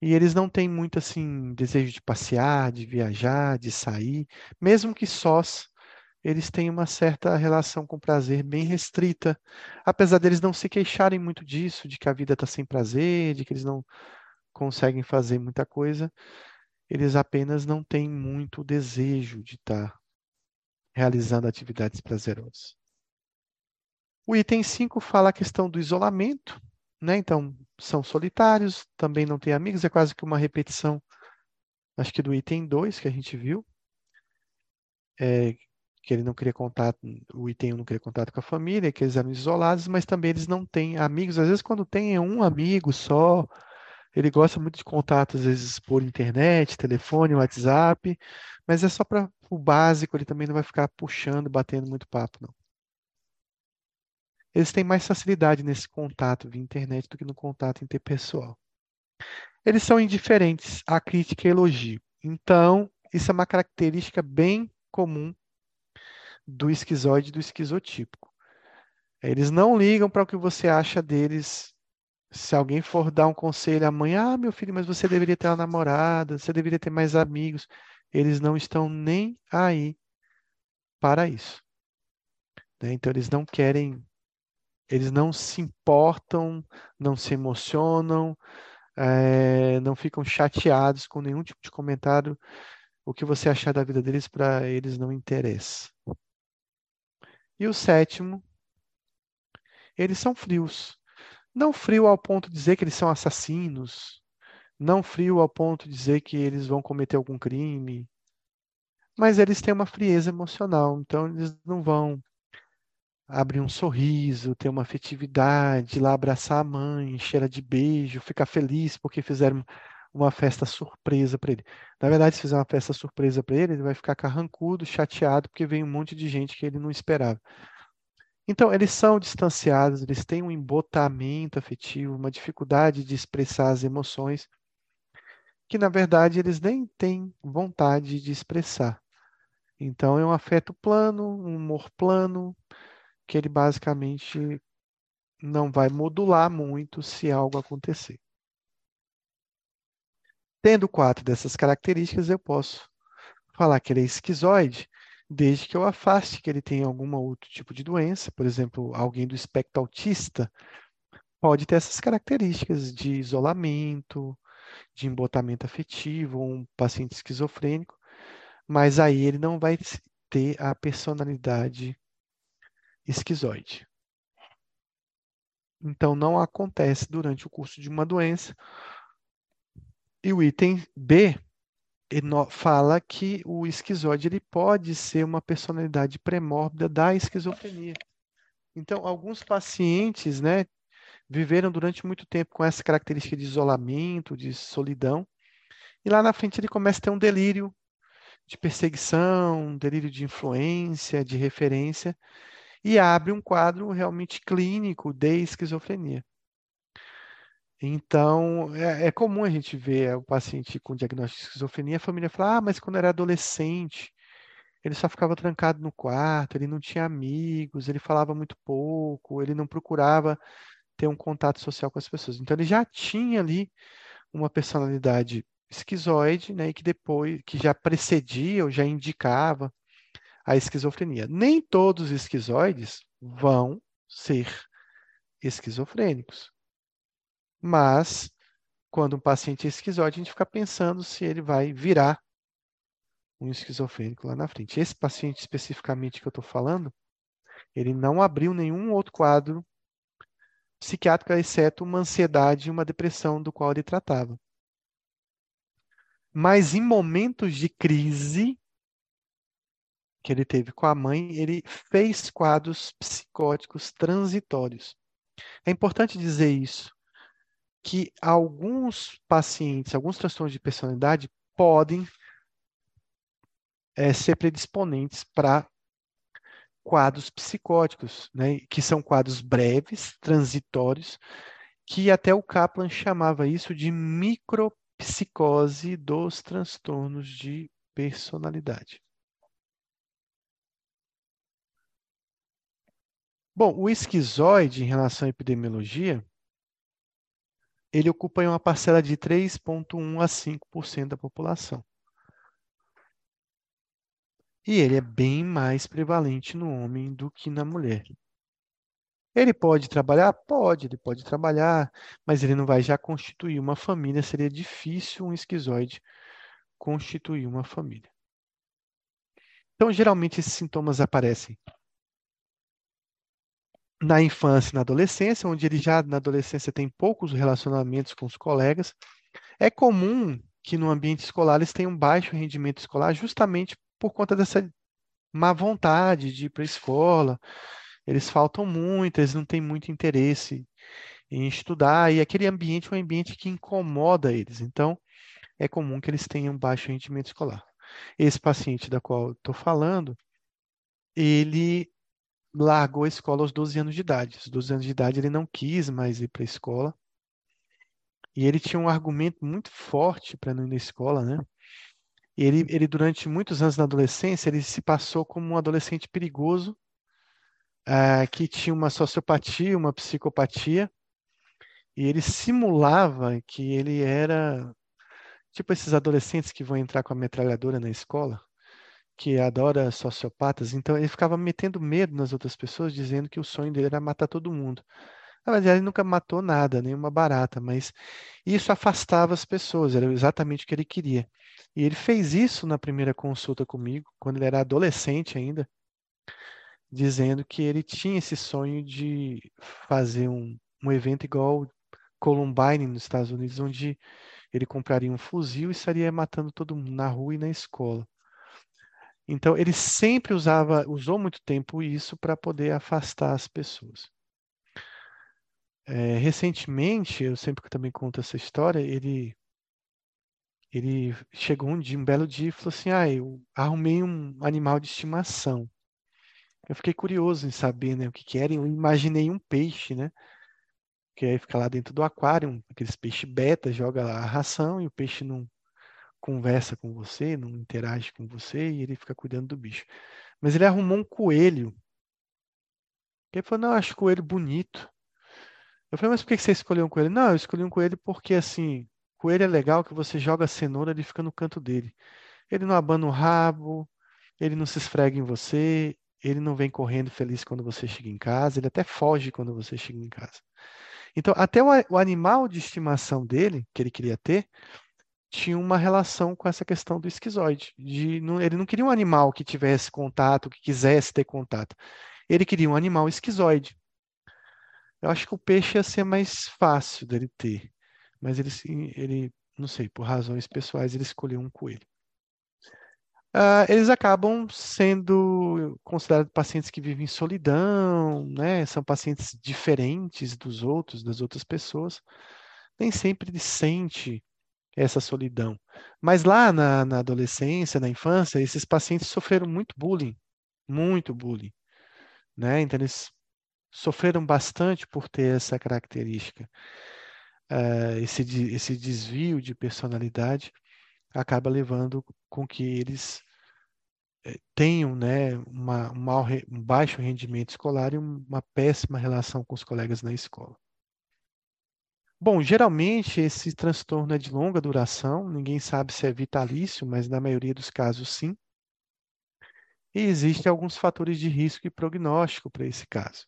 E eles não têm muito assim desejo de passear, de viajar, de sair, mesmo que sós, eles têm uma certa relação com prazer bem restrita, apesar deles não se queixarem muito disso, de que a vida está sem prazer, de que eles não conseguem fazer muita coisa, eles apenas não têm muito desejo de estar tá realizando atividades prazerosas. O item 5 fala a questão do isolamento, né? Então, são solitários, também não têm amigos, é quase que uma repetição, acho que do item 2 que a gente viu, é, que ele não queria contato, o item 1 não queria contato com a família, que eles eram isolados, mas também eles não têm amigos, às vezes quando tem um amigo só, ele gosta muito de contato, às vezes por internet, telefone, WhatsApp, mas é só para o básico, ele também não vai ficar puxando, batendo muito papo, não eles têm mais facilidade nesse contato via internet do que no contato interpessoal. Eles são indiferentes à crítica e elogio. Então, isso é uma característica bem comum do esquizoide e do esquizotípico. Eles não ligam para o que você acha deles. Se alguém for dar um conselho amanhã, ah, meu filho, mas você deveria ter uma namorada, você deveria ter mais amigos. Eles não estão nem aí para isso. Né? Então, eles não querem eles não se importam, não se emocionam, é, não ficam chateados com nenhum tipo de comentário. O que você achar da vida deles, para eles não interessa. E o sétimo, eles são frios. Não frio ao ponto de dizer que eles são assassinos, não frio ao ponto de dizer que eles vão cometer algum crime, mas eles têm uma frieza emocional, então eles não vão abrir um sorriso, ter uma afetividade, ir lá abraçar a mãe, cheira de beijo, ficar feliz porque fizeram uma festa surpresa para ele. Na verdade, se fizer uma festa surpresa para ele, ele vai ficar carrancudo, chateado, porque vem um monte de gente que ele não esperava. Então, eles são distanciados, eles têm um embotamento afetivo, uma dificuldade de expressar as emoções, que na verdade eles nem têm vontade de expressar. Então, é um afeto plano, um humor plano, que ele basicamente não vai modular muito se algo acontecer. Tendo quatro dessas características, eu posso falar que ele é esquizoide, desde que eu afaste que ele tenha algum outro tipo de doença, por exemplo, alguém do espectro autista pode ter essas características de isolamento, de embotamento afetivo, um paciente esquizofrênico, mas aí ele não vai ter a personalidade esquizoide. Então, não acontece durante o curso de uma doença. E o item B fala que o esquizoide ele pode ser uma personalidade pré-mórbida da esquizofrenia. Então, alguns pacientes, né, viveram durante muito tempo com essa característica de isolamento, de solidão, e lá na frente ele começa a ter um delírio de perseguição, um delírio de influência, de referência, e abre um quadro realmente clínico de esquizofrenia. Então, é, é, comum a gente ver o paciente com diagnóstico de esquizofrenia, a família fala, ah, mas quando era adolescente, ele só ficava trancado no quarto, ele não tinha amigos, ele falava muito pouco, ele não procurava ter um contato social com as pessoas. Então, ele já tinha ali uma personalidade esquizoide, né, e que depois, que já precedia ou já indicava a esquizofrenia. Nem todos os esquizoides vão ser esquizofrênicos. Mas, quando um paciente é esquizoide, a gente fica pensando se ele vai virar um esquizofrênico lá na frente. Esse paciente especificamente que eu estou falando, ele não abriu nenhum outro quadro psiquiátrico, exceto uma ansiedade e uma depressão do qual ele tratava. Mas em momentos de crise, que ele teve com a mãe, ele fez quadros psicóticos transitórios. É importante dizer isso, que alguns pacientes, alguns transtornos de personalidade podem é, ser predisponentes para quadros psicóticos, né, que são quadros breves, transitórios, que até o Kaplan chamava isso de micropsicose dos transtornos de personalidade. Bom, o esquizoide, em relação à epidemiologia, ele ocupa uma parcela de 3,1 a 5% da população. E ele é bem mais prevalente no homem do que na mulher. Ele pode trabalhar? Pode, ele pode trabalhar, mas ele não vai já constituir uma família. Seria difícil um esquizoide constituir uma família. Então, geralmente, esses sintomas aparecem na infância e na adolescência, onde ele já na adolescência tem poucos relacionamentos com os colegas. É comum que no ambiente escolar eles tenham baixo rendimento escolar justamente por conta dessa má vontade de ir para a escola. Eles faltam muito, eles não têm muito interesse em estudar, e aquele ambiente é um ambiente que incomoda eles. Então, é comum que eles tenham baixo rendimento escolar. Esse paciente da qual estou falando, ele largou a escola aos 12 anos de idade. Aos 12 anos de idade ele não quis mais ir para a escola. E ele tinha um argumento muito forte para não ir na escola, né? E ele, ele, durante muitos anos na adolescência, ele se passou como um adolescente perigoso, uh, que tinha uma sociopatia, uma psicopatia, e ele simulava que ele era tipo esses adolescentes que vão entrar com a metralhadora na escola que adora sociopatas, então ele ficava metendo medo nas outras pessoas, dizendo que o sonho dele era matar todo mundo. Na verdade, ele nunca matou nada, nenhuma barata, mas isso afastava as pessoas, era exatamente o que ele queria. E ele fez isso na primeira consulta comigo, quando ele era adolescente ainda, dizendo que ele tinha esse sonho de fazer um, um evento igual Columbine nos Estados Unidos, onde ele compraria um fuzil e estaria matando todo mundo na rua e na escola. Então, ele sempre usava, usou muito tempo isso para poder afastar as pessoas. É, recentemente, eu sempre também conto essa história, ele ele chegou um dia, um belo dia, e falou assim: "Ah, eu arrumei um animal de estimação". Eu fiquei curioso em saber né, o que, que era. Eu imaginei um peixe, né? Que aí fica lá dentro do aquário, aqueles peixes beta, joga lá a ração e o peixe não conversa com você, não interage com você e ele fica cuidando do bicho. Mas ele arrumou um coelho. Ele falou, não, eu acho coelho bonito. Eu falei, mas por que você escolheu um coelho? Não, eu escolhi um coelho porque, assim, coelho é legal que você joga cenoura, ele fica no canto dele. Ele não abana o rabo, ele não se esfrega em você, ele não vem correndo feliz quando você chega em casa, ele até foge quando você chega em casa. Então, até o animal de estimação dele, que ele queria ter, tinha uma relação com essa questão do esquizoide. De, não, ele não queria um animal que tivesse contato, que quisesse ter contato. Ele queria um animal esquizoide. Eu acho que o peixe ia ser mais fácil dele ter, mas ele, ele não sei, por razões pessoais, ele escolheu um coelho. Uh, eles acabam sendo considerados pacientes que vivem em solidão, né? São pacientes diferentes dos outros, das outras pessoas. Nem sempre ele sente essa solidão. Mas lá na, na adolescência, na infância, esses pacientes sofreram muito bullying, muito bullying, né? Então eles sofreram bastante por ter essa característica. Uh, esse, esse desvio de personalidade acaba levando com que eles eh, tenham né, uma, um, mau, um baixo rendimento escolar e uma péssima relação com os colegas na escola. Bom, geralmente esse transtorno é de longa duração, ninguém sabe se é vitalício, mas na maioria dos casos sim. E existem alguns fatores de risco e prognóstico para esse caso.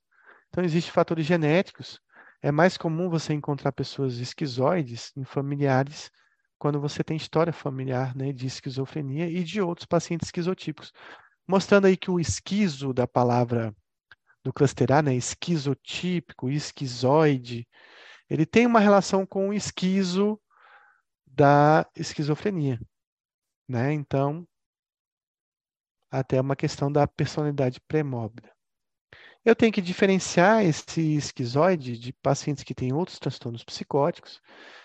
Então, existem fatores genéticos. É mais comum você encontrar pessoas esquizoides em familiares quando você tem história familiar né, de esquizofrenia e de outros pacientes esquizotípicos. Mostrando aí que o esquizo da palavra do cluster A, né, esquizotípico, esquizoide, ele tem uma relação com o esquizo da esquizofrenia. Né? Então, até uma questão da personalidade pré-mórbida. Eu tenho que diferenciar esse esquizoide de pacientes que têm outros transtornos psicóticos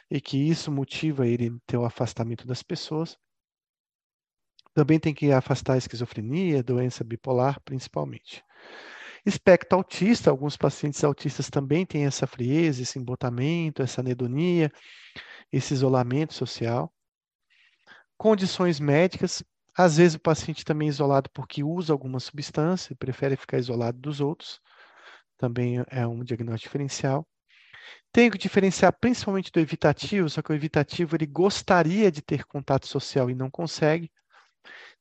e que isso motiva ele ter o afastamento das pessoas. Também tem que afastar a esquizofrenia, doença bipolar, principalmente. Espectro autista, alguns pacientes autistas também têm essa frieza, esse embotamento, essa anedonia, esse isolamento social. Condições médicas, às vezes o paciente também é isolado porque usa alguma substância e prefere ficar isolado dos outros. Também é um diagnóstico diferencial. Tenho que diferenciar principalmente do evitativo, só que o evitativo ele gostaria de ter contato social e não consegue.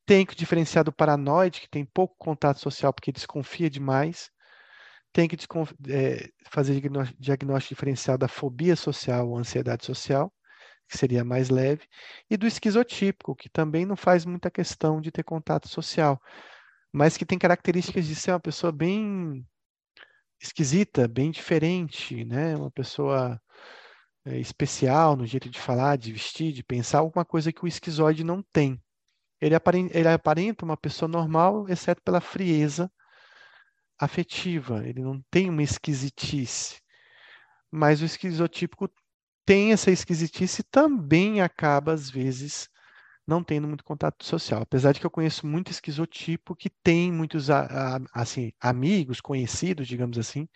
Tem que diferenciar do paranoide, que tem pouco contato social porque desconfia demais. Tem que é, fazer diagnóstico diferencial da fobia social ou ansiedade social que seria mais leve, e do esquizotípico, que também não faz muita questão de ter contato social, mas que tem características de ser uma pessoa bem esquisita, bem diferente, né? Uma pessoa é, especial no jeito de falar, de vestir, de pensar, alguma coisa que o esquizoide não tem. Ele aparenta, ele aparenta uma pessoa normal, exceto pela frieza afetiva. Ele não tem uma esquisitice. Mas o esquizotípico tem essa esquisitice também acaba, às vezes, não tendo muito contato social. Apesar de que eu conheço muito esquizotipo que tem muitos assim, amigos, conhecidos, digamos assim,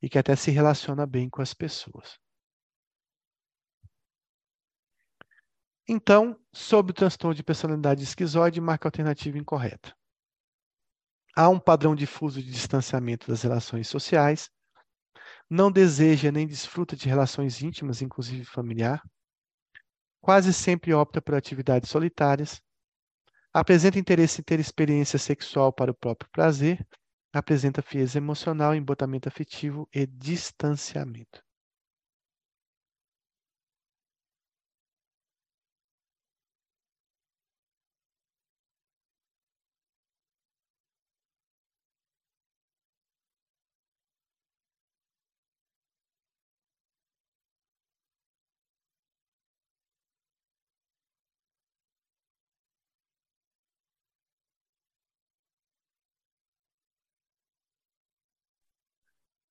e que até se relaciona bem com as pessoas. Então, sobre o transtorno de personalidade esquizoide, marca alternativa incorreta. Há um padrão difuso de distanciamento das relações sociais, não deseja nem desfruta de relações íntimas, inclusive familiar, quase sempre opta por atividades solitárias, apresenta interesse em ter experiência sexual para o próprio prazer, apresenta frieza emocional, embotamento afetivo e distanciamento.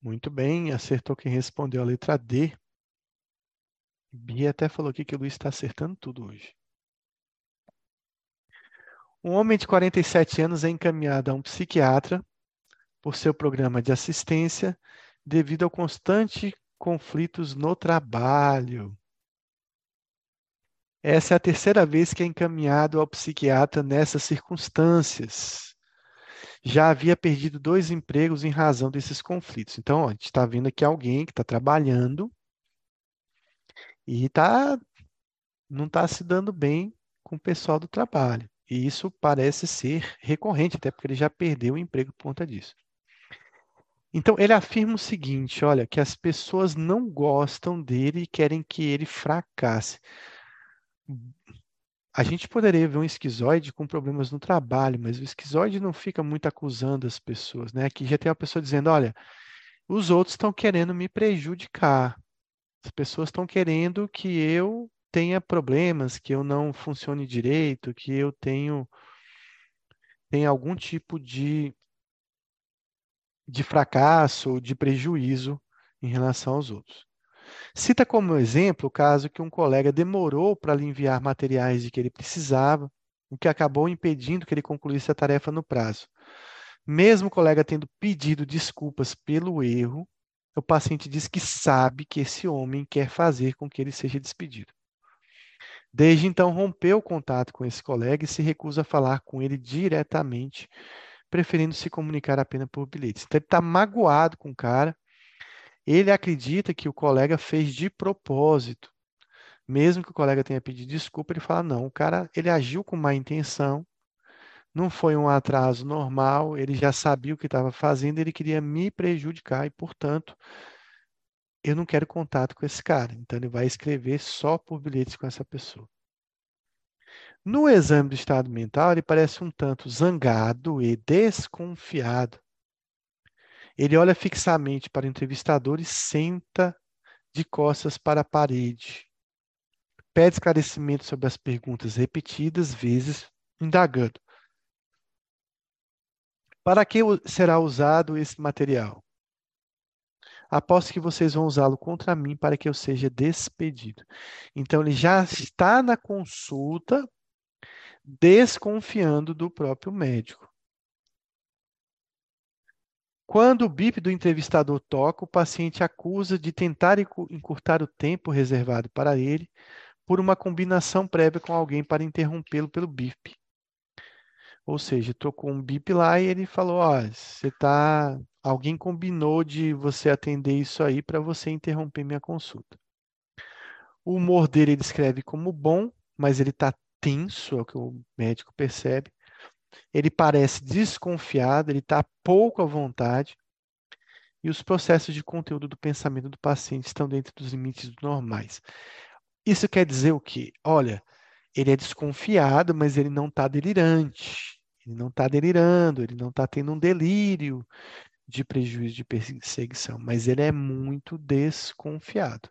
Muito bem, acertou quem respondeu a letra D. Bia até falou aqui que o Luiz está acertando tudo hoje. Um homem de 47 anos é encaminhado a um psiquiatra por seu programa de assistência devido ao constante conflitos no trabalho. Essa é a terceira vez que é encaminhado ao psiquiatra nessas circunstâncias. Já havia perdido dois empregos em razão desses conflitos. Então, ó, a gente está vendo aqui alguém que está trabalhando e tá, não está se dando bem com o pessoal do trabalho. E isso parece ser recorrente, até porque ele já perdeu o emprego por conta disso. Então, ele afirma o seguinte: olha, que as pessoas não gostam dele e querem que ele fracasse. A gente poderia ver um esquizoide com problemas no trabalho, mas o esquizoide não fica muito acusando as pessoas, né? Aqui já tem uma pessoa dizendo: olha, os outros estão querendo me prejudicar. As pessoas estão querendo que eu tenha problemas, que eu não funcione direito, que eu tenho, tenha algum tipo de de fracasso ou de prejuízo em relação aos outros. Cita como exemplo o caso que um colega demorou para lhe enviar materiais de que ele precisava, o que acabou impedindo que ele concluísse a tarefa no prazo. Mesmo o colega tendo pedido desculpas pelo erro, o paciente diz que sabe que esse homem quer fazer com que ele seja despedido. Desde então, rompeu o contato com esse colega e se recusa a falar com ele diretamente preferindo se comunicar apenas por bilhetes. Então, ele está magoado com o cara. Ele acredita que o colega fez de propósito. Mesmo que o colega tenha pedido desculpa, ele fala: não, o cara ele agiu com má intenção, não foi um atraso normal, ele já sabia o que estava fazendo, ele queria me prejudicar e, portanto, eu não quero contato com esse cara. Então, ele vai escrever só por bilhetes com essa pessoa. No exame do estado mental, ele parece um tanto zangado e desconfiado. Ele olha fixamente para o entrevistador e senta de costas para a parede. Pede esclarecimento sobre as perguntas repetidas vezes, indagando. Para que será usado esse material? Aposto que vocês vão usá-lo contra mim para que eu seja despedido. Então, ele já está na consulta desconfiando do próprio médico. Quando o bip do entrevistador toca, o paciente acusa de tentar encurtar o tempo reservado para ele por uma combinação prévia com alguém para interrompê-lo pelo bip. Ou seja, tocou um bip lá e ele falou: "Ó, você tá, alguém combinou de você atender isso aí para você interromper minha consulta". O humor dele ele descreve como bom, mas ele está tenso, é o que o médico percebe. Ele parece desconfiado, ele está pouco à vontade. E os processos de conteúdo do pensamento do paciente estão dentro dos limites normais. Isso quer dizer o quê? Olha, ele é desconfiado, mas ele não está delirante. Ele não está delirando, ele não está tendo um delírio de prejuízo de perseguição, mas ele é muito desconfiado.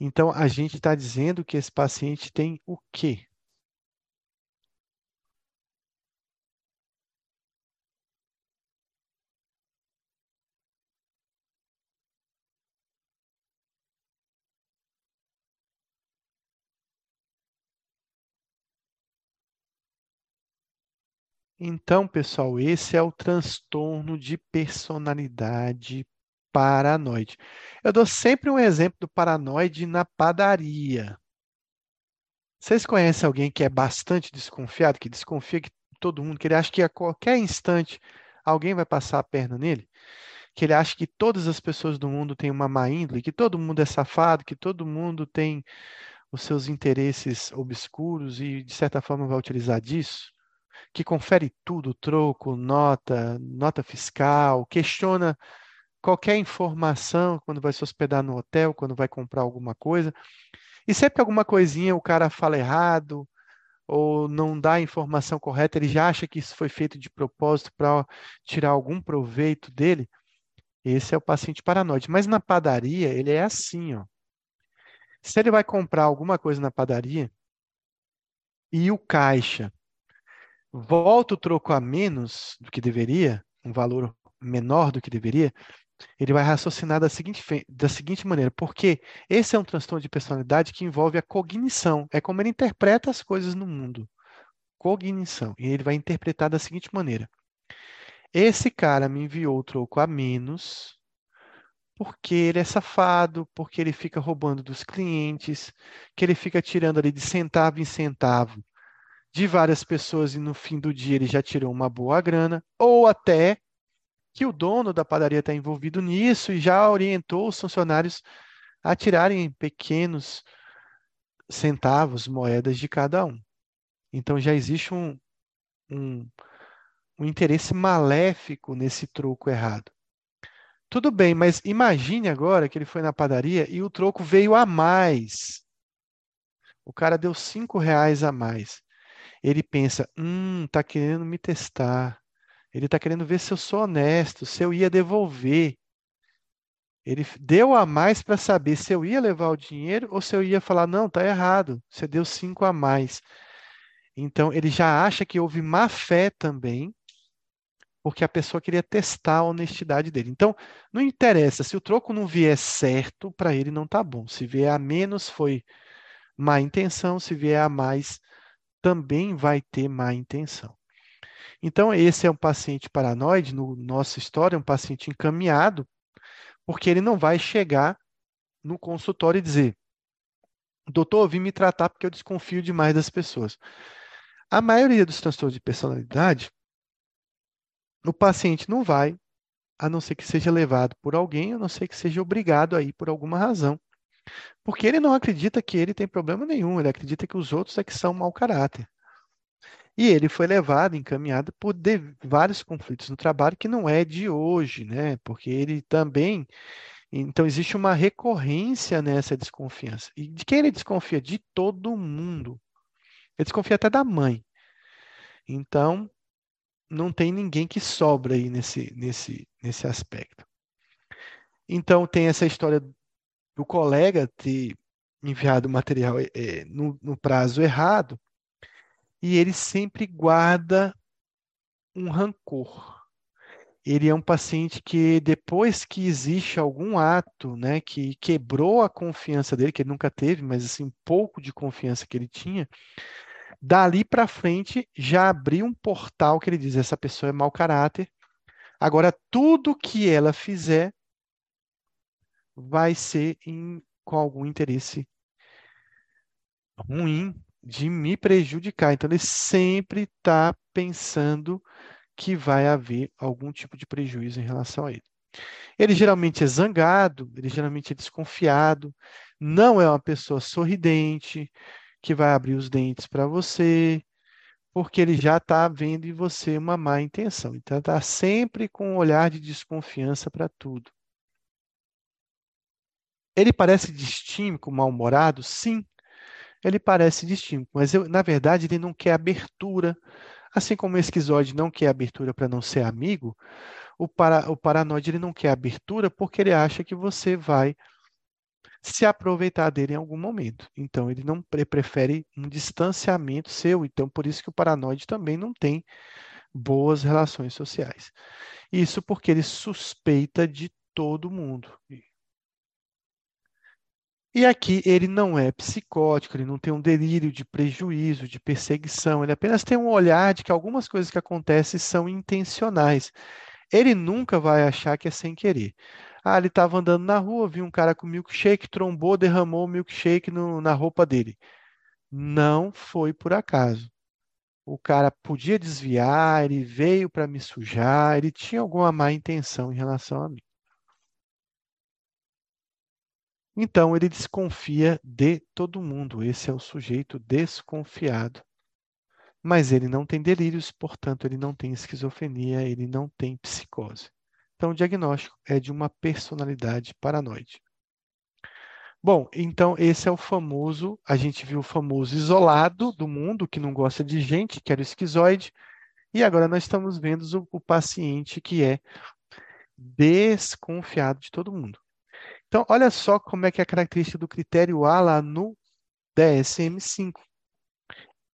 Então, a gente está dizendo que esse paciente tem o quê? Então, pessoal, esse é o transtorno de personalidade paranoide. Eu dou sempre um exemplo do paranoide na padaria. Vocês conhecem alguém que é bastante desconfiado, que desconfia que todo mundo, que ele acha que a qualquer instante alguém vai passar a perna nele? Que ele acha que todas as pessoas do mundo têm uma má índole, que todo mundo é safado, que todo mundo tem os seus interesses obscuros e, de certa forma, vai utilizar disso? Que confere tudo, troco, nota, nota fiscal, questiona qualquer informação quando vai se hospedar no hotel, quando vai comprar alguma coisa. E sempre alguma coisinha o cara fala errado ou não dá a informação correta, ele já acha que isso foi feito de propósito para tirar algum proveito dele. Esse é o paciente paranoide. Mas na padaria, ele é assim, ó. Se ele vai comprar alguma coisa na padaria e o caixa volta o troco a menos do que deveria, um valor menor do que deveria, ele vai raciocinar da seguinte, da seguinte maneira, porque esse é um transtorno de personalidade que envolve a cognição, é como ele interpreta as coisas no mundo. Cognição. E ele vai interpretar da seguinte maneira: Esse cara me enviou o troco a menos porque ele é safado, porque ele fica roubando dos clientes, que ele fica tirando ali de centavo em centavo de várias pessoas e no fim do dia ele já tirou uma boa grana, ou até que o dono da padaria está envolvido nisso e já orientou os funcionários a tirarem pequenos centavos, moedas de cada um. Então já existe um, um, um interesse maléfico nesse troco errado. Tudo bem, mas imagine agora que ele foi na padaria e o troco veio a mais. O cara deu cinco reais a mais. Ele pensa, hum, tá querendo me testar. Ele está querendo ver se eu sou honesto, se eu ia devolver. Ele deu a mais para saber se eu ia levar o dinheiro ou se eu ia falar, não, tá errado, você deu cinco a mais. Então, ele já acha que houve má fé também, porque a pessoa queria testar a honestidade dele. Então, não interessa, se o troco não vier certo, para ele não tá bom. Se vier a menos, foi má intenção, se vier a mais, também vai ter má intenção. Então, esse é um paciente paranoide, no nossa história, é um paciente encaminhado, porque ele não vai chegar no consultório e dizer: doutor, vim me tratar porque eu desconfio demais das pessoas. A maioria dos transtornos de personalidade, o paciente não vai, a não ser que seja levado por alguém, a não ser que seja obrigado a ir por alguma razão. Porque ele não acredita que ele tem problema nenhum, ele acredita que os outros é que são mau caráter. E ele foi levado, encaminhado por vários conflitos no trabalho que não é de hoje, né? Porque ele também. Então, existe uma recorrência nessa desconfiança. E de quem ele desconfia? De todo mundo. Ele desconfia até da mãe. Então, não tem ninguém que sobra aí nesse, nesse, nesse aspecto. Então, tem essa história do colega ter enviado o material é, no, no prazo errado e ele sempre guarda um rancor. Ele é um paciente que, depois que existe algum ato né, que quebrou a confiança dele, que ele nunca teve, mas assim, pouco de confiança que ele tinha, dali para frente já abriu um portal que ele diz: essa pessoa é mau caráter. Agora, tudo que ela fizer vai ser em, com algum interesse ruim de me prejudicar. Então, ele sempre está pensando que vai haver algum tipo de prejuízo em relação a ele. Ele geralmente é zangado, ele geralmente é desconfiado, não é uma pessoa sorridente, que vai abrir os dentes para você, porque ele já está vendo em você uma má intenção. Então, está sempre com um olhar de desconfiança para tudo. Ele parece distímico, mal-humorado? Sim, ele parece distinto, mas eu, na verdade ele não quer abertura. Assim como o esquizoide não quer abertura para não ser amigo, o, para, o paranoide ele não quer abertura porque ele acha que você vai se aproveitar dele em algum momento. Então ele não ele prefere um distanciamento seu. Então por isso que o paranoide também não tem boas relações sociais. Isso porque ele suspeita de todo mundo. E aqui ele não é psicótico, ele não tem um delírio de prejuízo, de perseguição, ele apenas tem um olhar de que algumas coisas que acontecem são intencionais. Ele nunca vai achar que é sem querer. Ah, ele estava andando na rua, viu um cara com milkshake, trombou, derramou o milkshake no, na roupa dele. Não foi por acaso. O cara podia desviar, ele veio para me sujar, ele tinha alguma má intenção em relação a mim. Então ele desconfia de todo mundo. Esse é o sujeito desconfiado. Mas ele não tem delírios, portanto, ele não tem esquizofrenia, ele não tem psicose. Então, o diagnóstico é de uma personalidade paranoide. Bom, então esse é o famoso, a gente viu o famoso isolado do mundo, que não gosta de gente, que era o esquizoide, e agora nós estamos vendo o, o paciente que é desconfiado de todo mundo. Então, olha só como é que é a característica do critério A lá no DSM-5.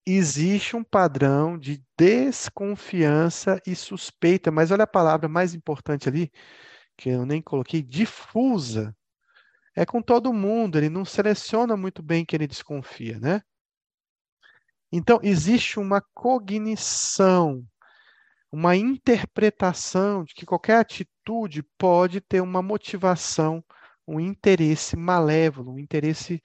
Existe um padrão de desconfiança e suspeita, mas olha a palavra mais importante ali, que eu nem coloquei, difusa. É com todo mundo, ele não seleciona muito bem quem ele desconfia, né? Então, existe uma cognição, uma interpretação de que qualquer atitude pode ter uma motivação, um interesse malévolo, um interesse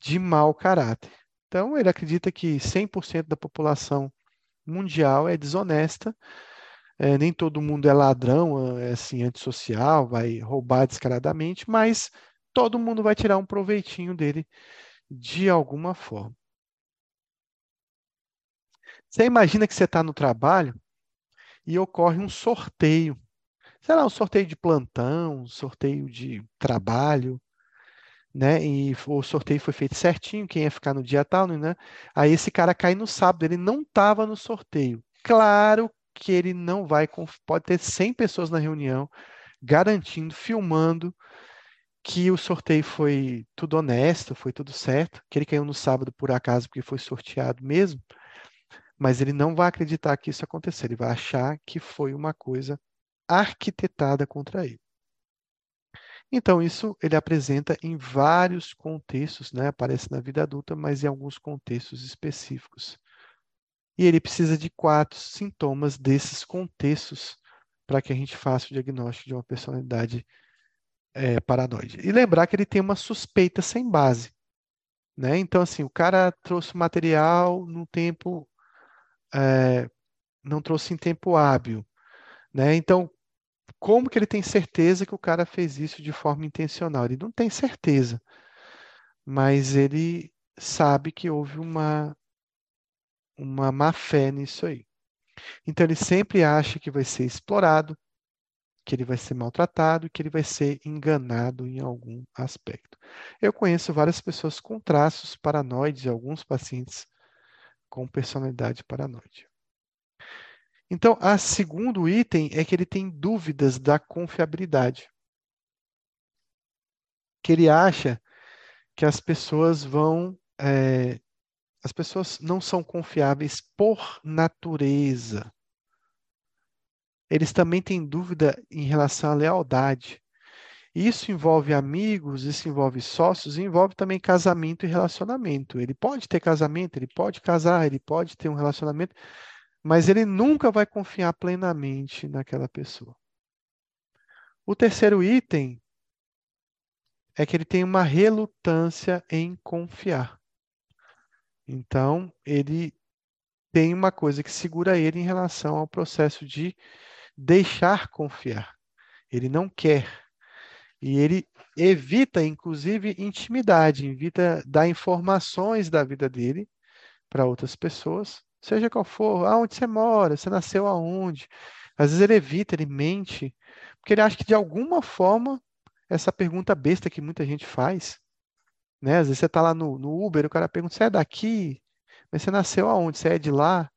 de mau caráter. Então, ele acredita que 100% da população mundial é desonesta, é, nem todo mundo é ladrão, é assim, antissocial, vai roubar descaradamente, mas todo mundo vai tirar um proveitinho dele de alguma forma. Você imagina que você está no trabalho e ocorre um sorteio. Sei lá, um sorteio de plantão, um sorteio de trabalho, né? E o sorteio foi feito certinho, quem ia ficar no dia tal, né? Aí esse cara cai no sábado, ele não estava no sorteio. Claro que ele não vai, pode ter 100 pessoas na reunião, garantindo, filmando que o sorteio foi tudo honesto, foi tudo certo, que ele caiu no sábado por acaso porque foi sorteado mesmo, mas ele não vai acreditar que isso aconteceu, ele vai achar que foi uma coisa arquitetada contra ele. Então, isso ele apresenta em vários contextos, né? aparece na vida adulta, mas em alguns contextos específicos. E ele precisa de quatro sintomas desses contextos para que a gente faça o diagnóstico de uma personalidade é, paranoide. E lembrar que ele tem uma suspeita sem base. Né? Então, assim, o cara trouxe material no tempo. É, não trouxe em tempo hábil. Né? Então, como que ele tem certeza que o cara fez isso de forma intencional? Ele não tem certeza, mas ele sabe que houve uma, uma má fé nisso aí. Então ele sempre acha que vai ser explorado, que ele vai ser maltratado, que ele vai ser enganado em algum aspecto. Eu conheço várias pessoas com traços paranoides, alguns pacientes com personalidade paranoide. Então, o segundo item é que ele tem dúvidas da confiabilidade. Que ele acha que as pessoas vão. É, as pessoas não são confiáveis por natureza eles também têm dúvida em relação à lealdade. Isso envolve amigos, isso envolve sócios, envolve também casamento e relacionamento. Ele pode ter casamento, ele pode casar, ele pode ter um relacionamento, mas ele nunca vai confiar plenamente naquela pessoa. O terceiro item é que ele tem uma relutância em confiar. Então, ele tem uma coisa que segura ele em relação ao processo de deixar confiar. Ele não quer. E ele evita, inclusive, intimidade, evita dar informações da vida dele para outras pessoas, seja qual for, aonde você mora, você nasceu aonde. Às vezes ele evita, ele mente, porque ele acha que de alguma forma essa pergunta besta que muita gente faz, né? Às vezes você está lá no, no Uber, o cara pergunta: você é daqui? Mas você nasceu aonde? Você é de lá?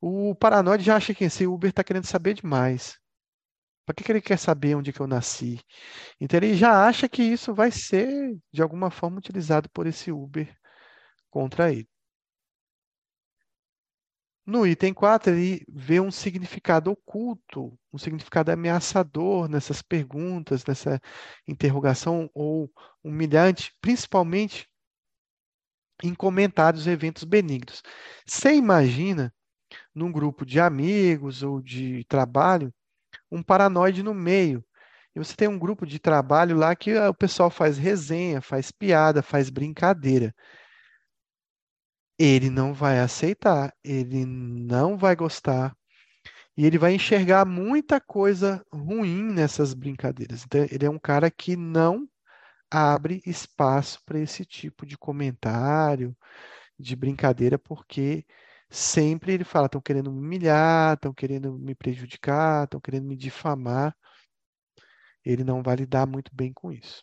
O paranoide já acha que esse Uber está querendo saber demais. Para que, que ele quer saber onde que eu nasci? Então ele já acha que isso vai ser, de alguma forma, utilizado por esse Uber contra ele. No item 4, ele vê um significado oculto, um significado ameaçador nessas perguntas, nessa interrogação ou humilhante, principalmente em comentários e eventos benignos. Você imagina num grupo de amigos ou de trabalho, um paranoide no meio. E você tem um grupo de trabalho lá que o pessoal faz resenha, faz piada, faz brincadeira. Ele não vai aceitar, ele não vai gostar, e ele vai enxergar muita coisa ruim nessas brincadeiras. Então, ele é um cara que não abre espaço para esse tipo de comentário, de brincadeira, porque sempre ele fala: estão querendo me humilhar, estão querendo me prejudicar, estão querendo me difamar. Ele não vai lidar muito bem com isso.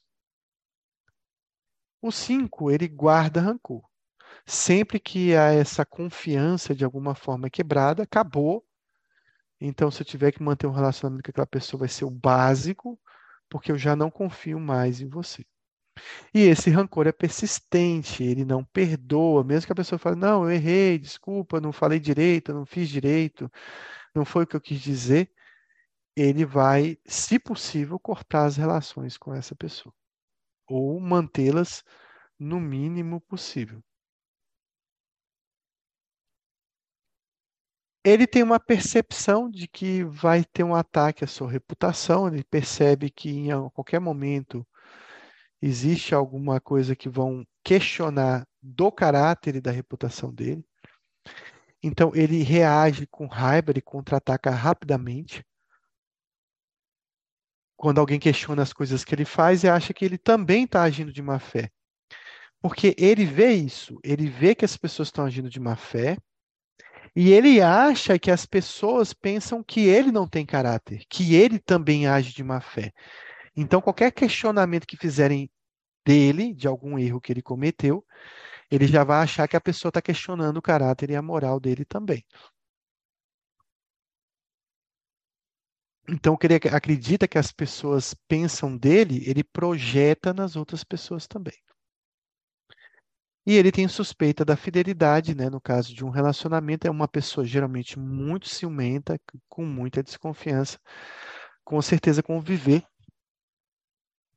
O 5, ele guarda rancor. Sempre que há essa confiança de alguma forma quebrada, acabou. Então, se eu tiver que manter um relacionamento com aquela pessoa, vai ser o básico, porque eu já não confio mais em você. E esse rancor é persistente, ele não perdoa, mesmo que a pessoa fale, não, eu errei, desculpa, não falei direito, não fiz direito, não foi o que eu quis dizer, ele vai, se possível, cortar as relações com essa pessoa, ou mantê-las no mínimo possível. Ele tem uma percepção de que vai ter um ataque à sua reputação, ele percebe que em qualquer momento existe alguma coisa que vão questionar do caráter e da reputação dele. Então ele reage com raiva, ele contra-ataca rapidamente. Quando alguém questiona as coisas que ele faz e acha que ele também está agindo de má fé. Porque ele vê isso, ele vê que as pessoas estão agindo de má fé, e ele acha que as pessoas pensam que ele não tem caráter, que ele também age de má fé. Então, qualquer questionamento que fizerem dele, de algum erro que ele cometeu, ele já vai achar que a pessoa está questionando o caráter e a moral dele também. Então, que ele acredita que as pessoas pensam dele, ele projeta nas outras pessoas também. E ele tem suspeita da fidelidade, né? No caso de um relacionamento, é uma pessoa geralmente muito ciumenta, com muita desconfiança. Com certeza, conviver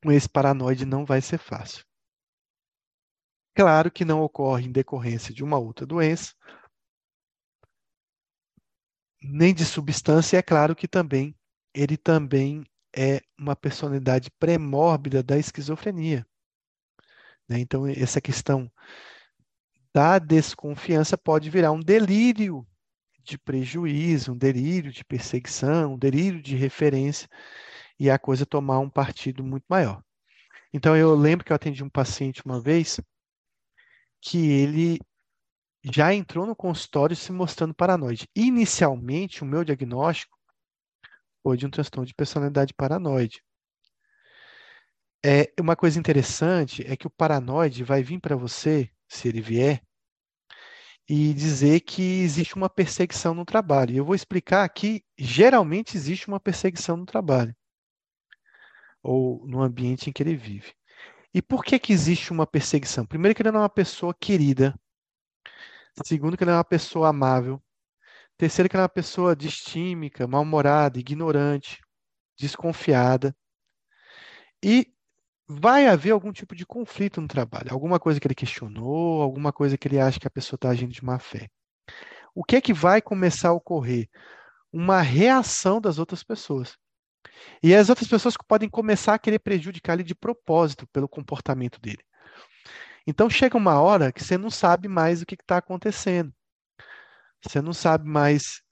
com esse paranoide não vai ser fácil. Claro que não ocorre em decorrência de uma outra doença, nem de substância, é claro que também ele também é uma personalidade pré-mórbida da esquizofrenia. Né? Então, essa questão da desconfiança pode virar um delírio de prejuízo, um delírio de perseguição, um delírio de referência, e a coisa tomar um partido muito maior. Então, eu lembro que eu atendi um paciente uma vez que ele já entrou no consultório se mostrando paranoide. Inicialmente, o meu diagnóstico foi de um transtorno de personalidade paranoide. É, uma coisa interessante é que o paranoide vai vir para você, se ele vier, e dizer que existe uma perseguição no trabalho. Eu vou explicar que geralmente existe uma perseguição no trabalho ou no ambiente em que ele vive. E por que que existe uma perseguição? Primeiro que ele não é uma pessoa querida. Segundo que ele é uma pessoa amável. Terceiro que ele é uma pessoa distímica, mal-humorada, ignorante, desconfiada. E vai haver algum tipo de conflito no trabalho, alguma coisa que ele questionou, alguma coisa que ele acha que a pessoa está agindo de má fé. O que é que vai começar a ocorrer? Uma reação das outras pessoas. E as outras pessoas podem começar a querer prejudicar ele de propósito pelo comportamento dele. Então chega uma hora que você não sabe mais o que está acontecendo. Você não sabe mais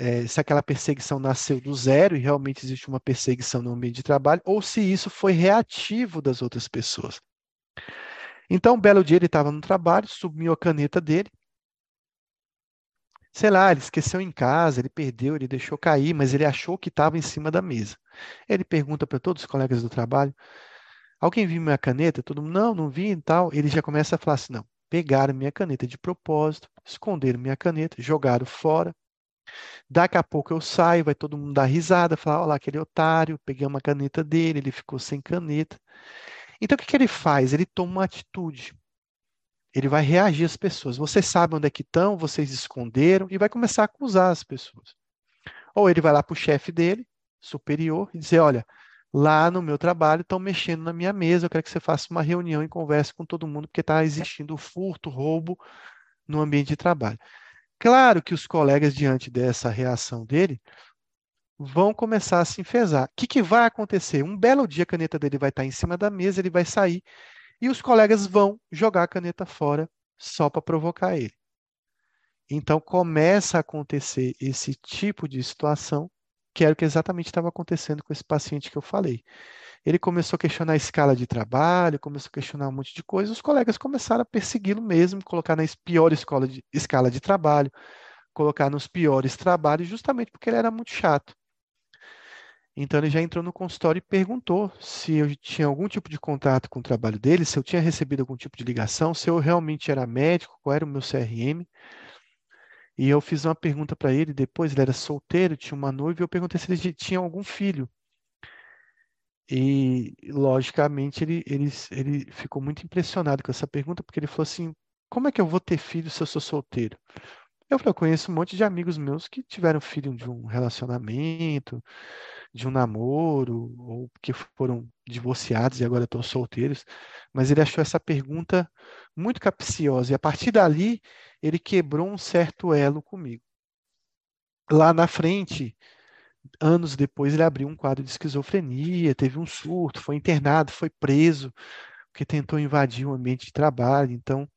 é, se aquela perseguição nasceu do zero e realmente existe uma perseguição no ambiente de trabalho, ou se isso foi reativo das outras pessoas. Então, um belo dia ele estava no trabalho, sumiu a caneta dele. Sei lá, ele esqueceu em casa, ele perdeu, ele deixou cair, mas ele achou que estava em cima da mesa. Ele pergunta para todos os colegas do trabalho: Alguém viu minha caneta? Todo mundo, não, não vi e tal. Ele já começa a falar assim: não, pegaram minha caneta de propósito, esconderam minha caneta, jogaram fora. Daqui a pouco eu saio, vai todo mundo dar risada, falar, olha lá, aquele otário, peguei uma caneta dele, ele ficou sem caneta. Então, o que, que ele faz? Ele toma uma atitude. Ele vai reagir às pessoas. Vocês sabem onde é que estão, vocês esconderam, e vai começar a acusar as pessoas. Ou ele vai lá para o chefe dele, superior, e dizer, olha, lá no meu trabalho estão mexendo na minha mesa, eu quero que você faça uma reunião e converse com todo mundo, porque está existindo furto, roubo no ambiente de trabalho. Claro que os colegas, diante dessa reação dele, vão começar a se enfesar. O que, que vai acontecer? Um belo dia a caneta dele vai estar em cima da mesa, ele vai sair e os colegas vão jogar a caneta fora só para provocar ele. Então começa a acontecer esse tipo de situação, que era o que exatamente estava acontecendo com esse paciente que eu falei. Ele começou a questionar a escala de trabalho, começou a questionar um monte de coisas, os colegas começaram a persegui-lo mesmo, colocar na pior de, escala de trabalho, colocar nos piores trabalhos, justamente porque ele era muito chato. Então ele já entrou no consultório e perguntou se eu tinha algum tipo de contato com o trabalho dele, se eu tinha recebido algum tipo de ligação, se eu realmente era médico, qual era o meu CRM. E eu fiz uma pergunta para ele depois, ele era solteiro, tinha uma noiva, e eu perguntei se ele tinha algum filho. E, logicamente, ele, ele, ele ficou muito impressionado com essa pergunta, porque ele falou assim: como é que eu vou ter filho se eu sou solteiro? Eu falei: eu conheço um monte de amigos meus que tiveram filho de um relacionamento, de um namoro, ou que foram divorciados e agora estão solteiros. Mas ele achou essa pergunta muito capciosa, e a partir dali, ele quebrou um certo elo comigo. lá na frente, anos depois, ele abriu um quadro de esquizofrenia, teve um surto, foi internado, foi preso, porque tentou invadir o ambiente de trabalho. Então,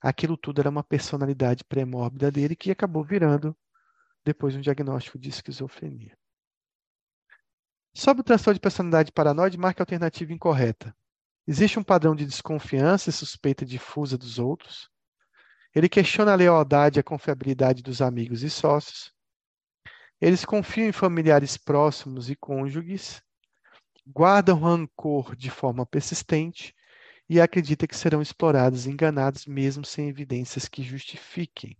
aquilo tudo era uma personalidade pré-mórbida dele que acabou virando depois um diagnóstico de esquizofrenia. Sobre o transtorno de personalidade paranoide, marque a alternativa incorreta. Existe um padrão de desconfiança e suspeita difusa dos outros. Ele questiona a lealdade e a confiabilidade dos amigos e sócios. Eles confiam em familiares próximos e cônjuges, guardam rancor de forma persistente e acredita que serão explorados e enganados mesmo sem evidências que justifiquem.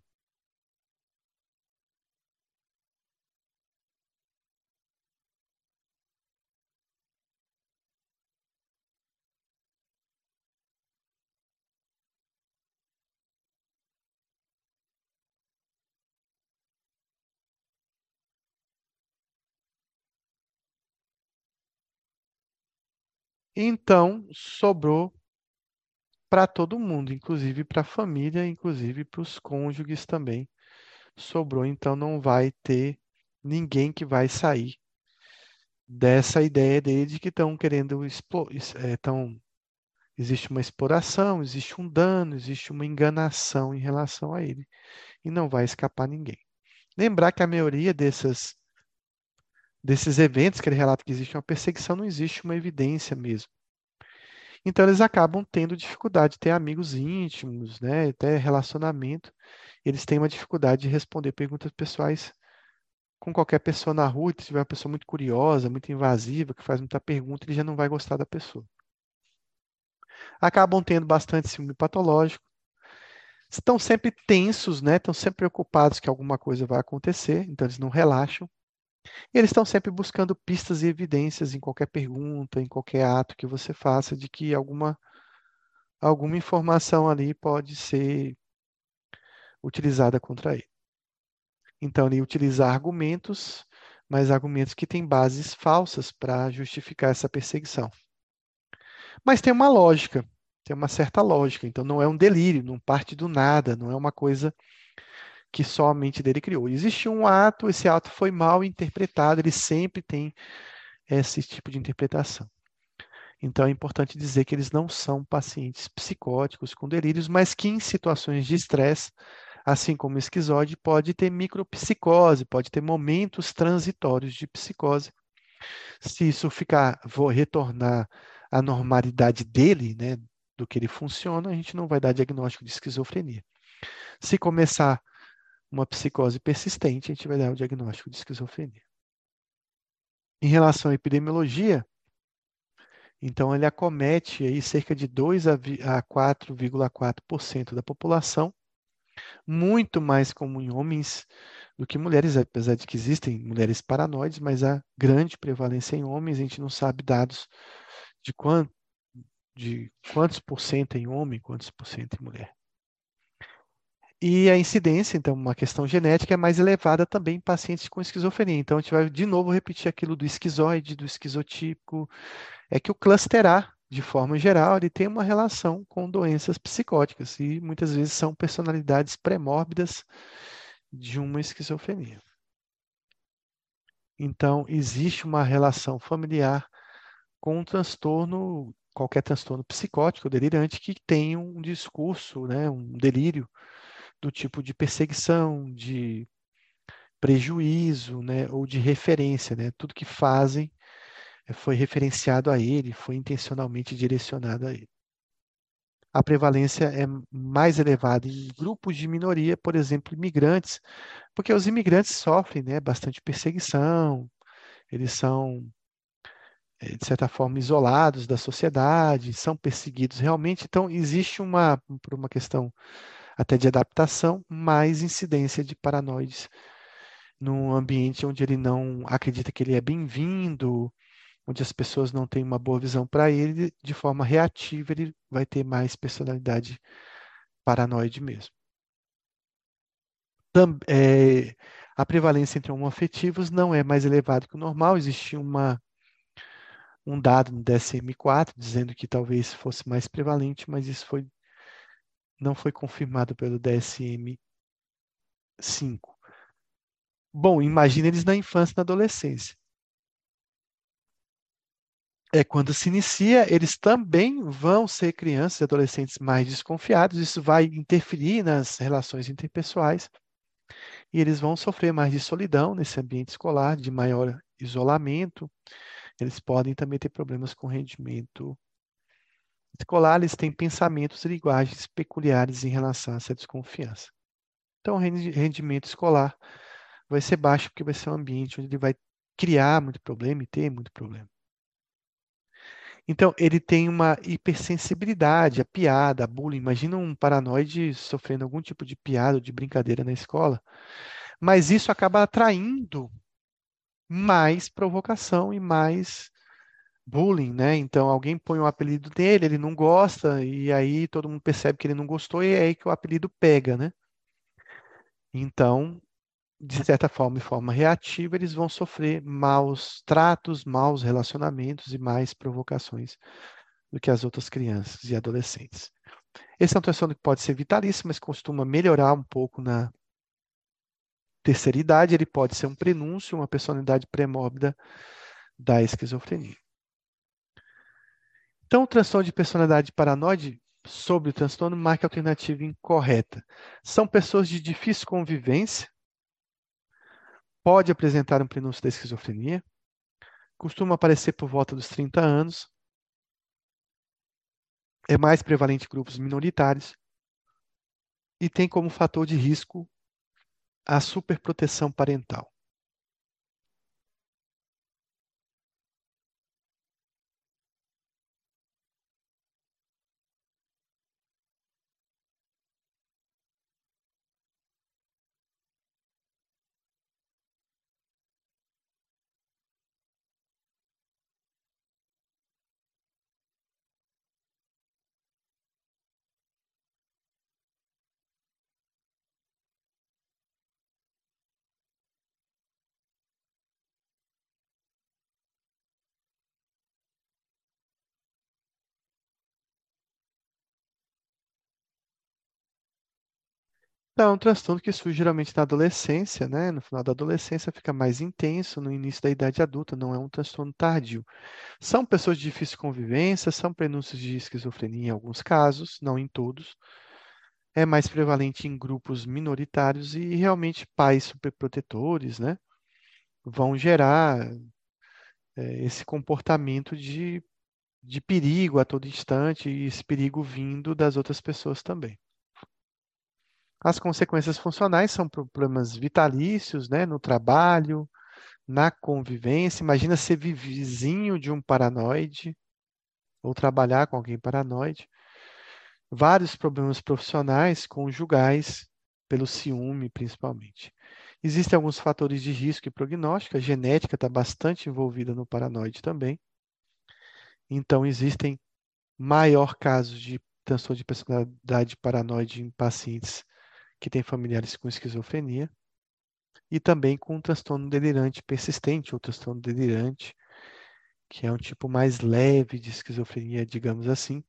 Então, sobrou para todo mundo, inclusive para a família, inclusive para os cônjuges também. Sobrou, então não vai ter ninguém que vai sair dessa ideia dele de que estão querendo estão existe uma exploração, existe um dano, existe uma enganação em relação a ele e não vai escapar ninguém. Lembrar que a maioria dessas desses eventos que ele relata que existe uma perseguição, não existe uma evidência mesmo. Então eles acabam tendo dificuldade de ter amigos íntimos, né, até relacionamento. Eles têm uma dificuldade de responder perguntas pessoais com qualquer pessoa na rua. Se tiver uma pessoa muito curiosa, muito invasiva, que faz muita pergunta, ele já não vai gostar da pessoa. Acabam tendo bastante ciúme patológico. Estão sempre tensos, né? Estão sempre preocupados que alguma coisa vai acontecer, então eles não relaxam. Eles estão sempre buscando pistas e evidências em qualquer pergunta, em qualquer ato que você faça, de que alguma, alguma informação ali pode ser utilizada contra ele. Então, ele utilizar argumentos, mas argumentos que têm bases falsas para justificar essa perseguição. Mas tem uma lógica, tem uma certa lógica. Então, não é um delírio, não parte do nada, não é uma coisa que só a mente dele criou. Existe um ato, esse ato foi mal interpretado, ele sempre tem esse tipo de interpretação. Então é importante dizer que eles não são pacientes psicóticos com delírios, mas que em situações de estresse, assim como esquizode, pode ter micropsicose, pode ter momentos transitórios de psicose. Se isso ficar, vou retornar à normalidade dele, né, do que ele funciona, a gente não vai dar diagnóstico de esquizofrenia. Se começar uma psicose persistente, a gente vai dar o diagnóstico de esquizofrenia. Em relação à epidemiologia, então ele acomete aí cerca de 2 a 4,4% da população, muito mais comum em homens do que mulheres, apesar de que existem mulheres paranoides, mas a grande prevalência em homens, a gente não sabe dados de, quant, de quantos por cento em homem, quantos por cento em mulher. E a incidência, então, uma questão genética é mais elevada também em pacientes com esquizofrenia. Então, a gente vai de novo repetir aquilo do esquizoide, do esquizotípico, é que o cluster A, de forma geral, ele tem uma relação com doenças psicóticas e muitas vezes são personalidades pré-mórbidas de uma esquizofrenia. Então, existe uma relação familiar com um transtorno, qualquer transtorno psicótico, delirante, que tem um discurso, né, um delírio do tipo de perseguição, de prejuízo, né, ou de referência, né? Tudo que fazem eh, foi referenciado a ele, foi intencionalmente direcionado a ele. A prevalência é mais elevada em grupos de minoria, por exemplo, imigrantes, porque os imigrantes sofrem, né, bastante perseguição, eles são eh, de certa forma isolados da sociedade, são perseguidos realmente. Então existe uma por uma questão até de adaptação, mais incidência de paranoides num ambiente onde ele não acredita que ele é bem-vindo, onde as pessoas não têm uma boa visão para ele, de forma reativa, ele vai ter mais personalidade paranoide mesmo. É, a prevalência entre homoafetivos não é mais elevada que o normal, existe uma, um dado no DSM-4 dizendo que talvez fosse mais prevalente, mas isso foi não foi confirmado pelo DSM-5. Bom, imagina eles na infância e na adolescência. É quando se inicia, eles também vão ser crianças e adolescentes mais desconfiados, isso vai interferir nas relações interpessoais, e eles vão sofrer mais de solidão nesse ambiente escolar, de maior isolamento. Eles podem também ter problemas com rendimento escolar, eles têm pensamentos e linguagens peculiares em relação a essa desconfiança. Então, o rendimento escolar vai ser baixo porque vai ser um ambiente onde ele vai criar muito problema e ter muito problema. Então, ele tem uma hipersensibilidade à piada, a bullying. Imagina um paranoide sofrendo algum tipo de piada ou de brincadeira na escola. Mas isso acaba atraindo mais provocação e mais bullying, né? Então, alguém põe o um apelido dele, ele não gosta, e aí todo mundo percebe que ele não gostou, e é aí que o apelido pega, né? Então, de certa forma, de forma reativa, eles vão sofrer maus tratos, maus relacionamentos e mais provocações do que as outras crianças e adolescentes. Esse é um transtorno que pode ser vitalício, mas costuma melhorar um pouco na terceira idade. Ele pode ser um prenúncio, uma personalidade pré-mórbida da esquizofrenia. Então, o transtorno de personalidade paranoide sobre o transtorno marca alternativa incorreta. São pessoas de difícil convivência, pode apresentar um prenúncio da esquizofrenia, costuma aparecer por volta dos 30 anos, é mais prevalente em grupos minoritários e tem como fator de risco a superproteção parental. É um transtorno que surge geralmente na adolescência, né? No final da adolescência fica mais intenso, no início da idade adulta, não é um transtorno tardio. São pessoas de difícil convivência, são prenúncios de esquizofrenia em alguns casos, não em todos. É mais prevalente em grupos minoritários e realmente pais superprotetores, né? Vão gerar é, esse comportamento de, de perigo a todo instante e esse perigo vindo das outras pessoas também. As consequências funcionais são problemas vitalícios, né, no trabalho, na convivência. Imagina ser vizinho de um paranoide ou trabalhar com alguém paranoide. Vários problemas profissionais, conjugais, pelo ciúme principalmente. Existem alguns fatores de risco e prognóstico, a genética está bastante envolvida no paranoide também. Então, existem maior casos de transtorno de personalidade paranoide em pacientes que tem familiares com esquizofrenia, e também com transtorno delirante persistente, ou transtorno delirante, que é um tipo mais leve de esquizofrenia, digamos assim,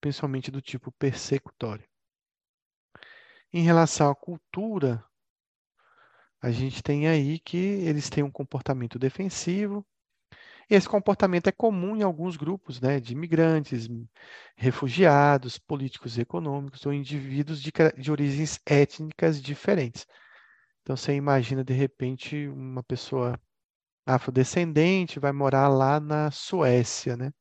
principalmente do tipo persecutório. Em relação à cultura, a gente tem aí que eles têm um comportamento defensivo, esse comportamento é comum em alguns grupos, né, de imigrantes, refugiados, políticos econômicos ou indivíduos de, de origens étnicas diferentes. Então, você imagina, de repente, uma pessoa afrodescendente vai morar lá na Suécia, né?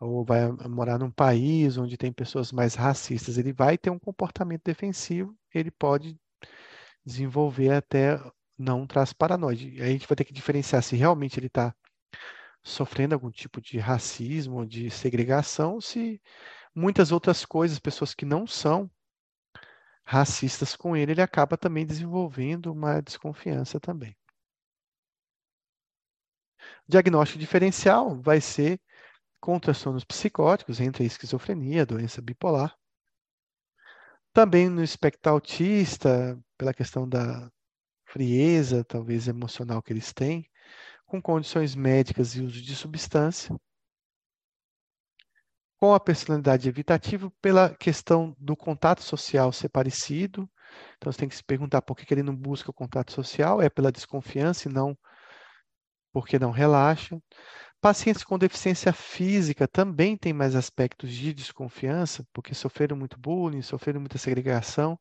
Ou vai morar num país onde tem pessoas mais racistas. Ele vai ter um comportamento defensivo, ele pode desenvolver até não traz paranoide. Aí a gente vai ter que diferenciar se realmente ele está sofrendo algum tipo de racismo, de segregação, se muitas outras coisas, pessoas que não são racistas com ele, ele acaba também desenvolvendo uma desconfiança também. Diagnóstico diferencial vai ser com transtornos psicóticos, entre a esquizofrenia, doença bipolar. Também no espectro autista, pela questão da frieza, talvez emocional que eles têm, com condições médicas e uso de substância, com a personalidade evitativa pela questão do contato social ser parecido, Então você tem que se perguntar por que, ele não busca o contato social, é pela desconfiança e não porque não relaxa. Pacientes com deficiência física também têm mais aspectos de desconfiança, porque sofreram muito bullying, sofreram muita segregação.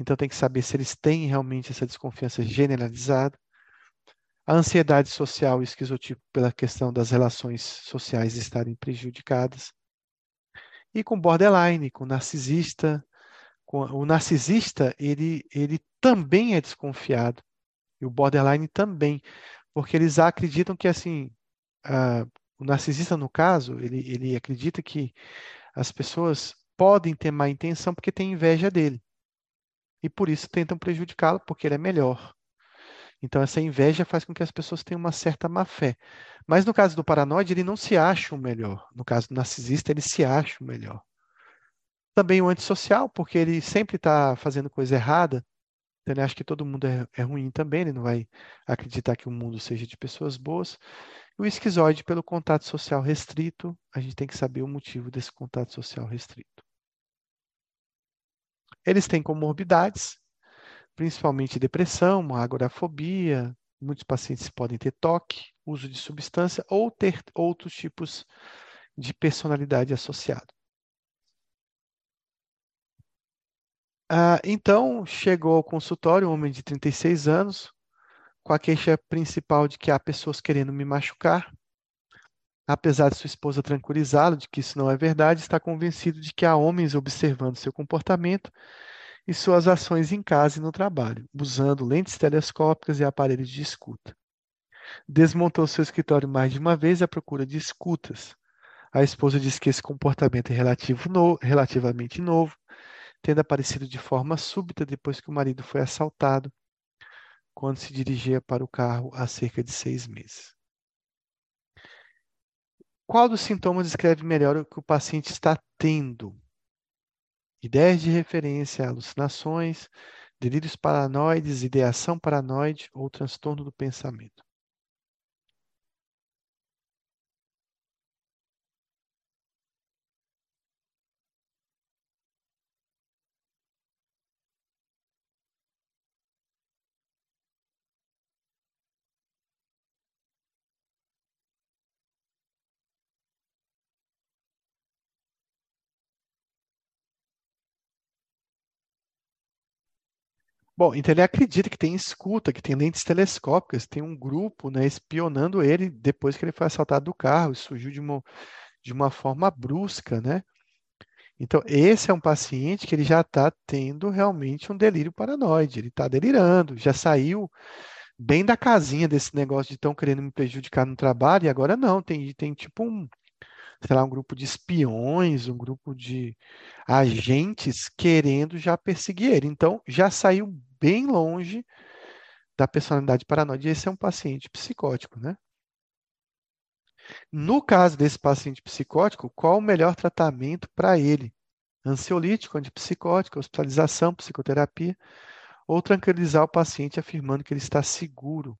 Então tem que saber se eles têm realmente essa desconfiança generalizada. A ansiedade social e esquizotipo pela questão das relações sociais estarem prejudicadas. E com borderline, com narcisista, com, o narcisista, ele, ele também é desconfiado. E o borderline também porque eles acreditam que assim uh, o narcisista no caso ele, ele acredita que as pessoas podem ter má intenção porque têm inveja dele e por isso tentam prejudicá-lo porque ele é melhor. Então essa inveja faz com que as pessoas tenham uma certa má fé. Mas no caso do paranoide ele não se acha o melhor. No caso do narcisista ele se acha o melhor. Também o antissocial porque ele sempre está fazendo coisa errada. Então, ele acha que todo mundo é, é, ruim também, ele não vai acreditar que o mundo seja de pessoas boas. E o esquizoide, pelo contato social restrito, a gente tem que saber o motivo desse contato social restrito. Eles têm comorbidades, principalmente depressão, agorafobia, muitos pacientes podem ter toque, uso de substância ou ter outros tipos de personalidade associado. Ah, então, chegou ao consultório um homem de 36 anos, com a queixa principal de que há pessoas querendo me machucar. Apesar de sua esposa tranquilizá-lo de que isso não é verdade, está convencido de que há homens observando seu comportamento e suas ações em casa e no trabalho, usando lentes telescópicas e aparelhos de escuta. Desmontou seu escritório mais de uma vez à procura de escutas. A esposa diz que esse comportamento é relativo no, relativamente novo tendo aparecido de forma súbita depois que o marido foi assaltado, quando se dirigia para o carro há cerca de seis meses. Qual dos sintomas descreve melhor o que o paciente está tendo? Ideias de referência, alucinações, delírios paranoides, ideação paranoide ou transtorno do pensamento. Bom, então ele acredita que tem escuta, que tem lentes telescópicas, tem um grupo né, espionando ele depois que ele foi assaltado do carro, surgiu de uma, de uma forma brusca, né? Então, esse é um paciente que ele já está tendo realmente um delírio paranoide, ele está delirando, já saiu bem da casinha desse negócio de estão querendo me prejudicar no trabalho, e agora não, tem, tem tipo um, sei lá, um grupo de espiões, um grupo de agentes querendo já perseguir ele. Então, já saiu bem longe da personalidade paranoide. Esse é um paciente psicótico, né? No caso desse paciente psicótico, qual o melhor tratamento para ele? Ansiolítico, antipsicótico, hospitalização, psicoterapia, ou tranquilizar o paciente afirmando que ele está seguro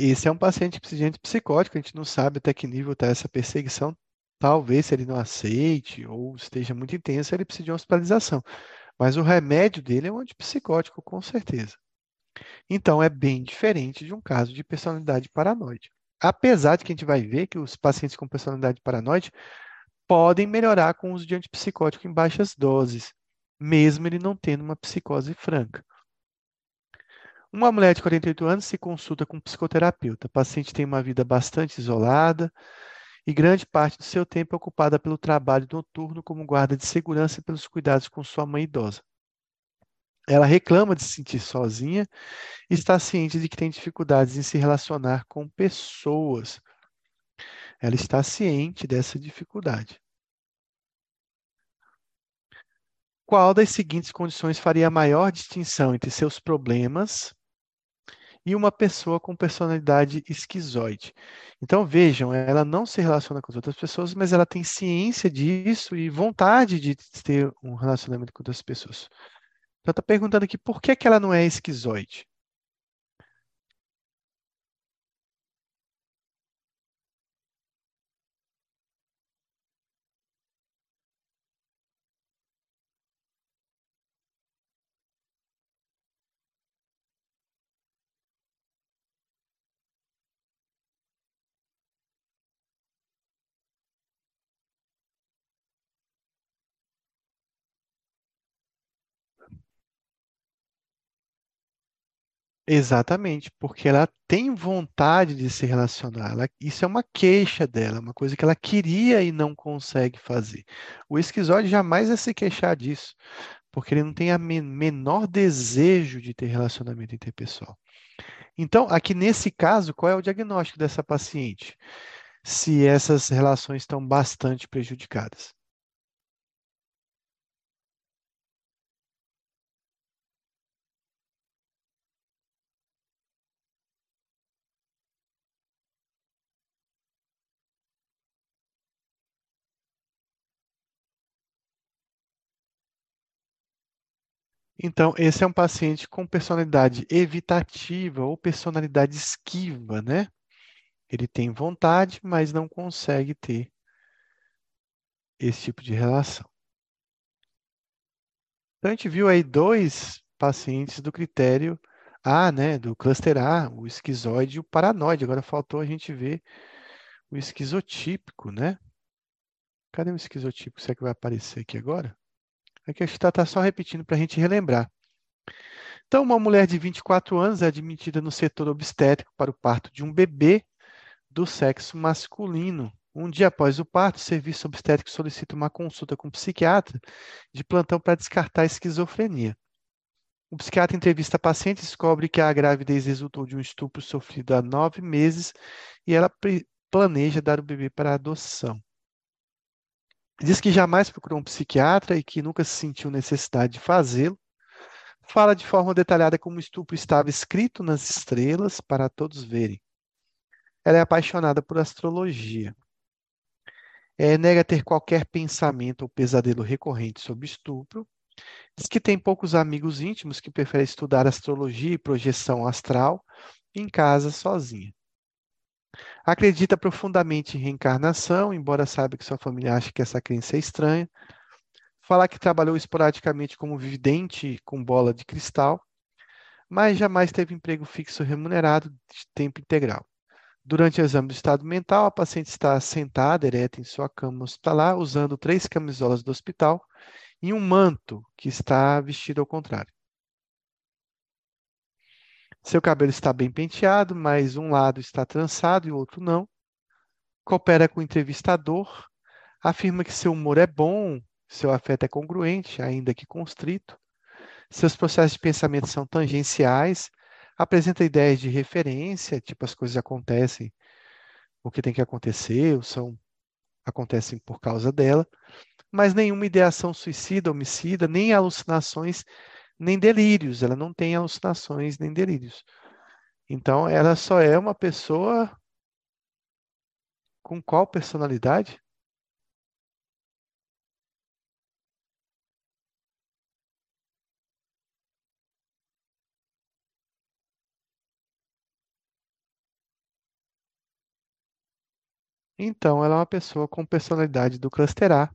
Esse é um paciente paciente psicótico, a gente não sabe até que nível está essa perseguição. Talvez, se ele não aceite ou esteja muito intenso, ele precise de uma hospitalização. Mas o remédio dele é um antipsicótico, com certeza. Então, é bem diferente de um caso de personalidade paranoide. Apesar de que a gente vai ver que os pacientes com personalidade paranoide podem melhorar com o uso de antipsicótico em baixas doses, mesmo ele não tendo uma psicose franca. Uma mulher de 48 anos se consulta com um psicoterapeuta. A paciente tem uma vida bastante isolada e grande parte do seu tempo é ocupada pelo trabalho noturno como guarda de segurança e pelos cuidados com sua mãe idosa. Ela reclama de se sentir sozinha e está ciente de que tem dificuldades em se relacionar com pessoas. Ela está ciente dessa dificuldade. Qual das seguintes condições faria a maior distinção entre seus problemas e uma pessoa com personalidade esquizoide. Então, vejam, ela não se relaciona com as outras pessoas, mas ela tem ciência disso e vontade de ter um relacionamento com outras pessoas. Então, está perguntando aqui por que, que ela não é esquizoide. Exatamente, porque ela tem vontade de se relacionar. Ela- isso é uma queixa dela, uma coisa que ela queria e não consegue fazer. O esquizoide jamais vai se queixar disso, porque ele não tem a men- menor desejo de ter relacionamento interpessoal. Então, aqui nesse caso, qual é o diagnóstico dessa paciente? Se essas relações estão bastante prejudicadas. Então, esse é um paciente com personalidade evitativa ou personalidade esquiva, né? Ele tem vontade, mas não consegue ter esse tipo de relação. Então, a gente viu aí dois pacientes do critério A, né? Do cluster A, o esquizoide e o paranoide. Agora faltou a gente ver o esquizotípico, né? Cadê o esquizotípico? Será que vai aparecer aqui agora? Aqui a gente está só repetindo para a gente relembrar. Então, uma mulher de 24 anos é admitida no setor obstétrico para o parto de um bebê do sexo masculino. Um dia após o parto, o serviço obstétrico solicita uma consulta com o psiquiatra de plantão para descartar a esquizofrenia. O psiquiatra entrevista a paciente e descobre que a gravidez resultou de um estupro sofrido há nove meses e ela planeja dar o bebê para adoção. Diz que jamais procurou um psiquiatra e que nunca se sentiu necessidade de fazê-lo. Fala de forma detalhada como o estupro estava escrito nas estrelas para todos verem. Ela é apaixonada por astrologia. É, nega ter qualquer pensamento ou pesadelo recorrente sobre estupro. Diz que tem poucos amigos íntimos que preferem estudar astrologia e projeção astral em casa sozinha. Acredita profundamente em reencarnação, embora saiba que sua família acha que essa crença é estranha. Fala que trabalhou esporadicamente como vidente com bola de cristal, mas jamais teve emprego fixo remunerado de tempo integral. Durante o exame do estado mental, a paciente está sentada, ereta em sua cama hospitalar, usando três camisolas do hospital e um manto que está vestido ao contrário. Seu cabelo está bem penteado, mas um lado está trançado e o outro não. Coopera com o entrevistador, afirma que seu humor é bom, seu afeto é congruente, ainda que constrito. Seus processos de pensamento são tangenciais, apresenta ideias de referência, tipo as coisas acontecem o que tem que acontecer, ou são acontecem por causa dela, mas nenhuma ideação suicida, homicida, nem alucinações nem delírios, ela não tem alucinações nem delírios. Então, ela só é uma pessoa com qual personalidade? Então, ela é uma pessoa com personalidade do cluster A,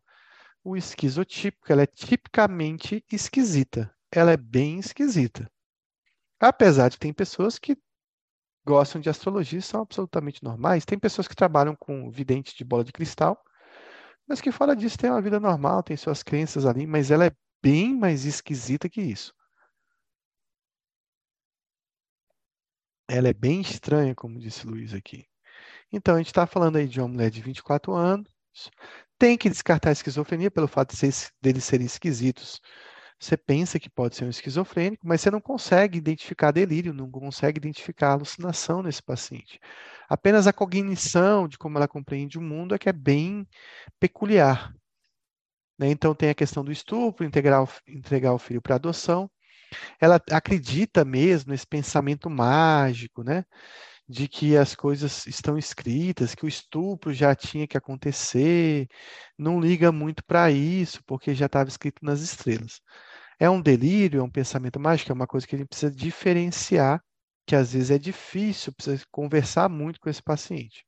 o esquizotípico, ela é tipicamente esquisita ela é bem esquisita. Apesar de tem pessoas que gostam de astrologia são absolutamente normais. Tem pessoas que trabalham com vidente de bola de cristal, mas que fora disso tem uma vida normal, tem suas crenças ali, mas ela é bem mais esquisita que isso. Ela é bem estranha, como disse Luiz aqui. Então, a gente está falando aí de uma mulher de 24 anos, tem que descartar a esquizofrenia pelo fato de deles serem esquisitos você pensa que pode ser um esquizofrênico, mas você não consegue identificar delírio, não consegue identificar alucinação nesse paciente. Apenas a cognição de como ela compreende o mundo é que é bem peculiar. Né? Então, tem a questão do estupro, integrar, entregar o filho para adoção. Ela acredita mesmo nesse pensamento mágico, né? de que as coisas estão escritas, que o estupro já tinha que acontecer, não liga muito para isso, porque já estava escrito nas estrelas É um delírio, é um pensamento mágico, é uma coisa que a gente precisa diferenciar, que às vezes é difícil, precisa conversar muito com esse paciente.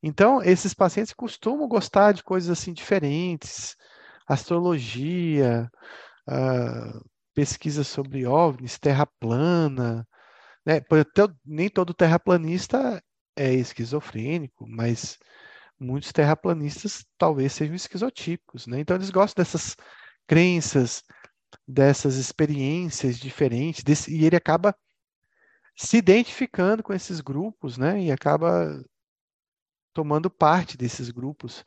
Então, esses pacientes costumam gostar de coisas assim diferentes, astrologia, uh, pesquisa sobre OVNIs, terra plana, né? Nem todo terraplanista é esquizofrênico, mas muitos terraplanistas talvez sejam esquizotípicos, né? Então eles gostam dessas crenças, dessas experiências diferentes, desse, e ele acaba se identificando com esses grupos, né? E acaba tomando parte desses grupos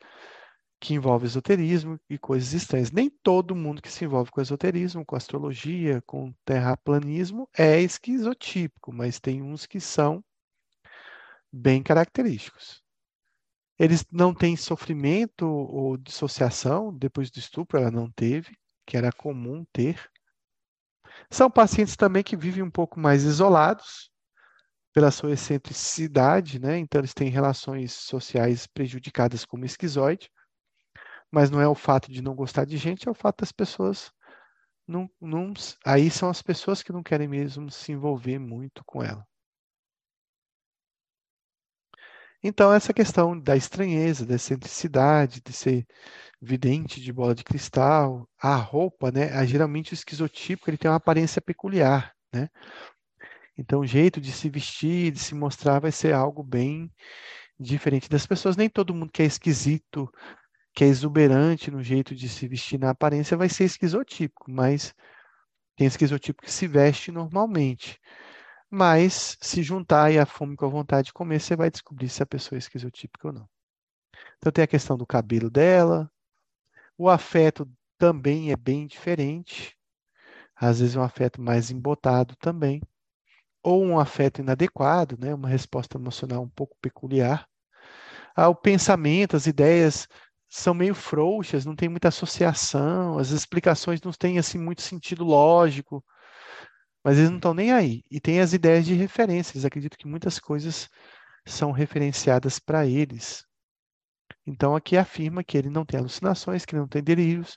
que envolve esoterismo e coisas estranhas. Nem todo mundo que se envolve com esoterismo, com astrologia, com terraplanismo é esquizotípico, mas tem uns que são bem característicos. Eles não têm sofrimento ou dissociação depois do estupro, ela não teve, que era comum ter. São pacientes também que vivem um pouco mais isolados pela sua excentricidade, né? Então eles têm relações sociais prejudicadas como esquizoide mas não é o fato de não gostar de gente, é o fato das pessoas não, não, aí são as pessoas que não querem mesmo se envolver muito com ela. Então, essa questão da estranheza, da excentricidade, de ser vidente de bola de cristal, a roupa, né? Geralmente o esquizotípico ele tem uma aparência peculiar, né? Então, o jeito de se vestir, de se mostrar, vai ser algo bem diferente das pessoas. Nem todo mundo que é esquisito que é exuberante no jeito de se vestir na aparência, vai ser esquizotípico, mas tem esquizotípico que se veste normalmente. Mas se juntar aí a fome com a vontade de comer, você vai descobrir se a pessoa é esquizotípica ou não. Então tem a questão do cabelo dela, o afeto também é bem diferente. Às vezes um afeto mais embotado também, ou um afeto inadequado, né? uma resposta emocional um pouco peculiar. Ah, o pensamento, as ideias são meio frouxas, não tem muita associação, as explicações não têm assim muito sentido lógico, mas eles não estão nem aí. E tem as ideias de referência, eles acreditam que muitas coisas são referenciadas para eles. Então aqui afirma que ele não tem alucinações, que ele não tem delírios.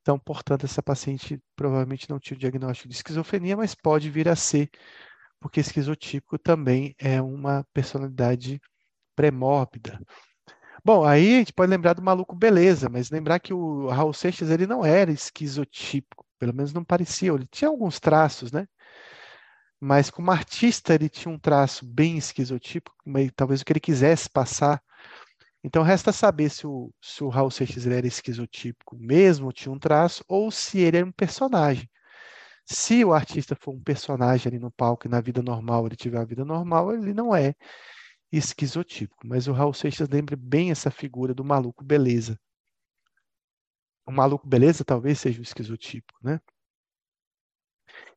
Então, portanto, essa paciente provavelmente não tinha o diagnóstico de esquizofrenia, mas pode vir a ser, porque esquizotípico também é uma personalidade pré-mórbida. Bom, aí a gente pode lembrar do Maluco Beleza, mas lembrar que o Raul Seixas ele não era esquizotípico, pelo menos não parecia. Ele tinha alguns traços, né? Mas como artista ele tinha um traço bem esquizotípico, talvez o que ele quisesse passar. Então resta saber se o, se o Raul Seixas era esquizotípico mesmo, tinha um traço, ou se ele era um personagem. Se o artista for um personagem ali no palco e na vida normal ele tiver a vida normal, ele não é esquizotípico. Mas o Raul Seixas lembra bem essa figura do maluco beleza. O maluco beleza talvez seja o esquizotípico, né?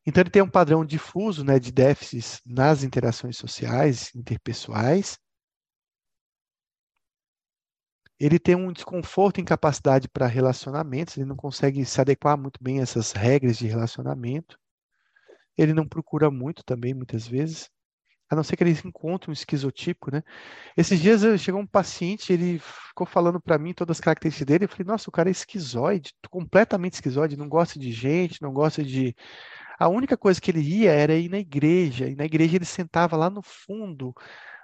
Então ele tem um padrão difuso, né, de déficits nas interações sociais, interpessoais. Ele tem um desconforto incapacidade para relacionamentos, ele não consegue se adequar muito bem a essas regras de relacionamento. Ele não procura muito também, muitas vezes a não ser que eles encontrem um esquizotípico, né? Esses dias chegou um paciente, ele ficou falando para mim todas as características dele, eu falei, nossa, o cara é esquizoide, completamente esquizoide, não gosta de gente, não gosta de... A única coisa que ele ia era ir na igreja, e na igreja ele sentava lá no fundo,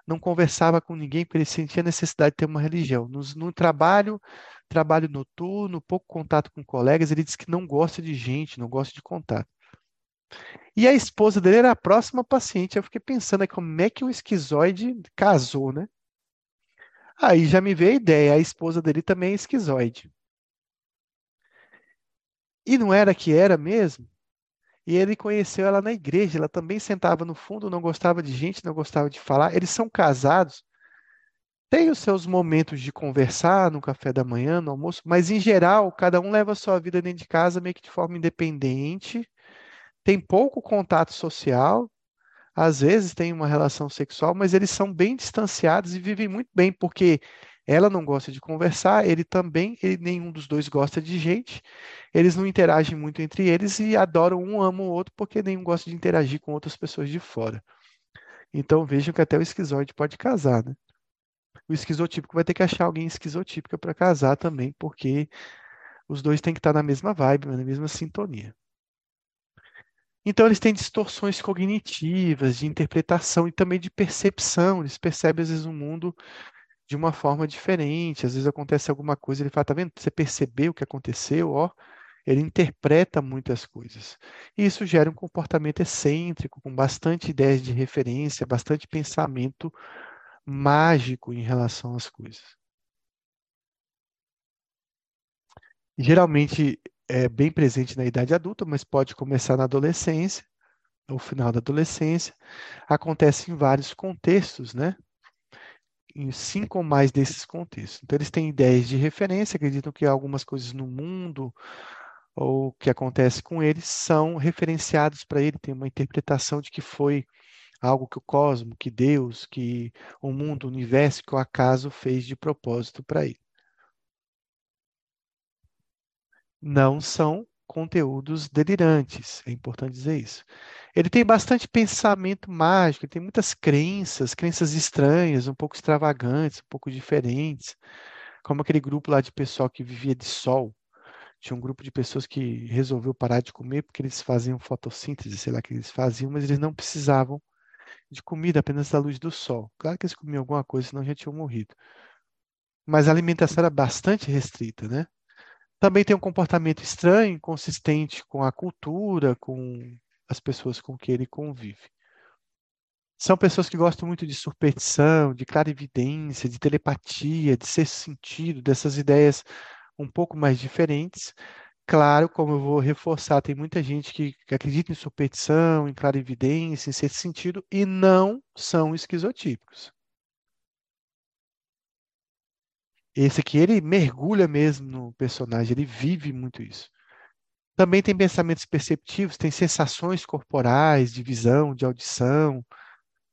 não conversava com ninguém, porque ele sentia necessidade de ter uma religião. No, no trabalho, trabalho noturno, pouco contato com colegas, ele disse que não gosta de gente, não gosta de contato. E a esposa dele era a próxima paciente. Eu fiquei pensando como é que o esquizoide casou, né? Aí já me veio a ideia, a esposa dele também é esquizoide. E não era que era mesmo? E ele conheceu ela na igreja, ela também sentava no fundo, não gostava de gente, não gostava de falar. Eles são casados, tem os seus momentos de conversar no café da manhã, no almoço, mas em geral, cada um leva a sua vida dentro de casa meio que de forma independente tem pouco contato social, às vezes tem uma relação sexual, mas eles são bem distanciados e vivem muito bem, porque ela não gosta de conversar, ele também, ele, nenhum dos dois gosta de gente, eles não interagem muito entre eles e adoram um, amam o outro, porque nenhum gosta de interagir com outras pessoas de fora. Então vejam que até o esquizoide pode casar, né? O esquizotípico vai ter que achar alguém esquizotípica para casar também, porque os dois têm que estar na mesma vibe, na mesma sintonia. Então, eles têm distorções cognitivas, de interpretação e também de percepção. Eles percebem, às vezes, o mundo de uma forma diferente. Às vezes acontece alguma coisa, ele fala: tá vendo? Você percebeu o que aconteceu? Ó, ele interpreta muitas coisas. E isso gera um comportamento excêntrico, com bastante ideias de referência, bastante pensamento mágico em relação às coisas. Geralmente é bem presente na idade adulta, mas pode começar na adolescência, no final da adolescência. Acontece em vários contextos, né? Em cinco ou mais desses contextos. Então, eles têm ideias de referência, acreditam que algumas coisas no mundo ou que acontece com eles são referenciados para ele, tem uma interpretação de que foi algo que o cosmo, que Deus, que o mundo, o universo, que o acaso fez de propósito para ele. não são conteúdos delirantes, é importante dizer isso. Ele tem bastante pensamento mágico, ele tem muitas crenças, crenças estranhas, um pouco extravagantes, um pouco diferentes, como aquele grupo lá de pessoal que vivia de sol. Tinha um grupo de pessoas que resolveu parar de comer porque eles faziam fotossíntese, sei lá o que eles faziam, mas eles não precisavam de comida apenas da luz do sol. Claro que eles comiam alguma coisa, senão já tinham morrido. Mas a alimentação era bastante restrita, né? Também tem um comportamento estranho, inconsistente com a cultura, com as pessoas com que ele convive. São pessoas que gostam muito de superstição, de clarividência, de telepatia, de ser sentido, dessas ideias um pouco mais diferentes. Claro, como eu vou reforçar, tem muita gente que, que acredita em superstição, em clarividência, em ser sentido, e não são esquizotípicos. Esse aqui, ele mergulha mesmo no personagem, ele vive muito isso. Também tem pensamentos perceptivos, tem sensações corporais, de visão, de audição,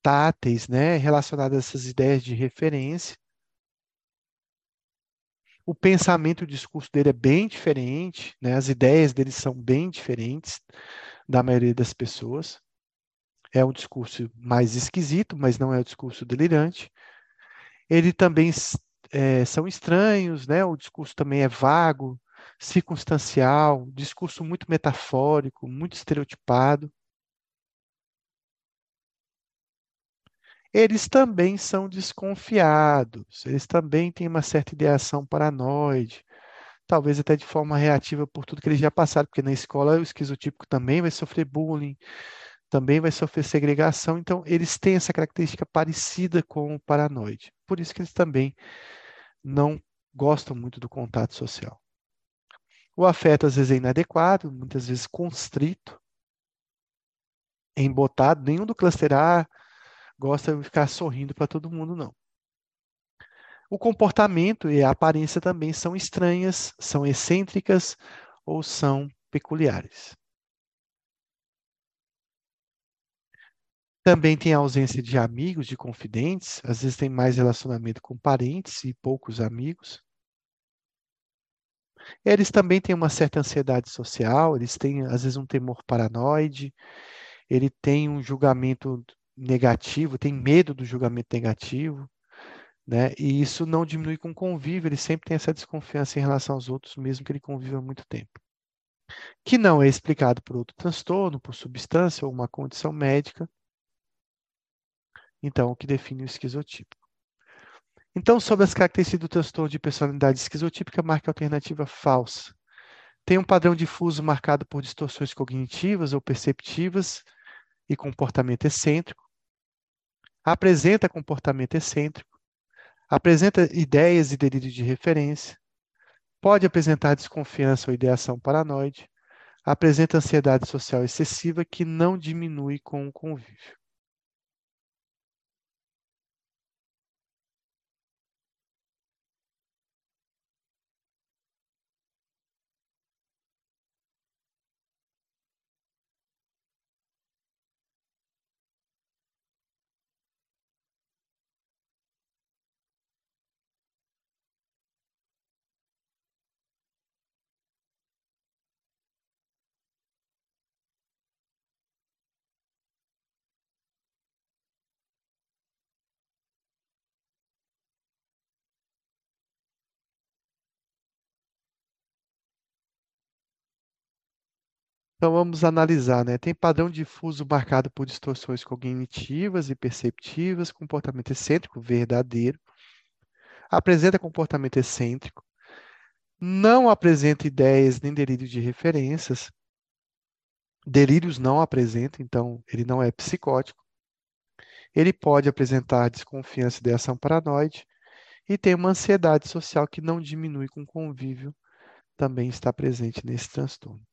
táteis, né, relacionadas a essas ideias de referência. O pensamento, o discurso dele é bem diferente, né, as ideias dele são bem diferentes da maioria das pessoas. É um discurso mais esquisito, mas não é um discurso delirante. Ele também é, são estranhos, né? O discurso também é vago, circunstancial, discurso muito metafórico, muito estereotipado. Eles também são desconfiados, eles também têm uma certa ideação paranoide, talvez até de forma reativa por tudo que eles já passaram, porque na escola o esquizotípico também vai sofrer bullying, também vai sofrer segregação, então eles têm essa característica parecida com o paranoide. Por isso que eles também não gostam muito do contato social. O afeto às vezes é inadequado, muitas vezes constrito, embotado. Nenhum do cluster A gosta de ficar sorrindo para todo mundo, não. O comportamento e a aparência também são estranhas, são excêntricas ou são peculiares. Também tem a ausência de amigos, de confidentes, às vezes tem mais relacionamento com parentes e poucos amigos. Eles também têm uma certa ansiedade social, eles têm, às vezes, um temor paranoide, ele tem um julgamento negativo, tem medo do julgamento negativo, né? E isso não diminui com o convívio, ele sempre tem essa desconfiança em relação aos outros, mesmo que ele conviva há muito tempo. Que não é explicado por outro transtorno, por substância ou uma condição médica, então, o que define o esquizotípico. Então, sobre as características do transtorno de personalidade esquizotípica, marque a alternativa falsa. Tem um padrão difuso marcado por distorções cognitivas ou perceptivas e comportamento excêntrico. Apresenta comportamento excêntrico. Apresenta ideias e delírios de referência. Pode apresentar desconfiança ou ideação paranoide. Apresenta ansiedade social excessiva que não diminui com o convívio. Então vamos analisar, né? Tem padrão difuso marcado por distorções cognitivas e perceptivas, comportamento excêntrico verdadeiro. Apresenta comportamento excêntrico. Não apresenta ideias nem delírios de referências. Delírios não apresenta, então ele não é psicótico. Ele pode apresentar desconfiança e ideação paranoide e tem uma ansiedade social que não diminui com convívio, também está presente nesse transtorno.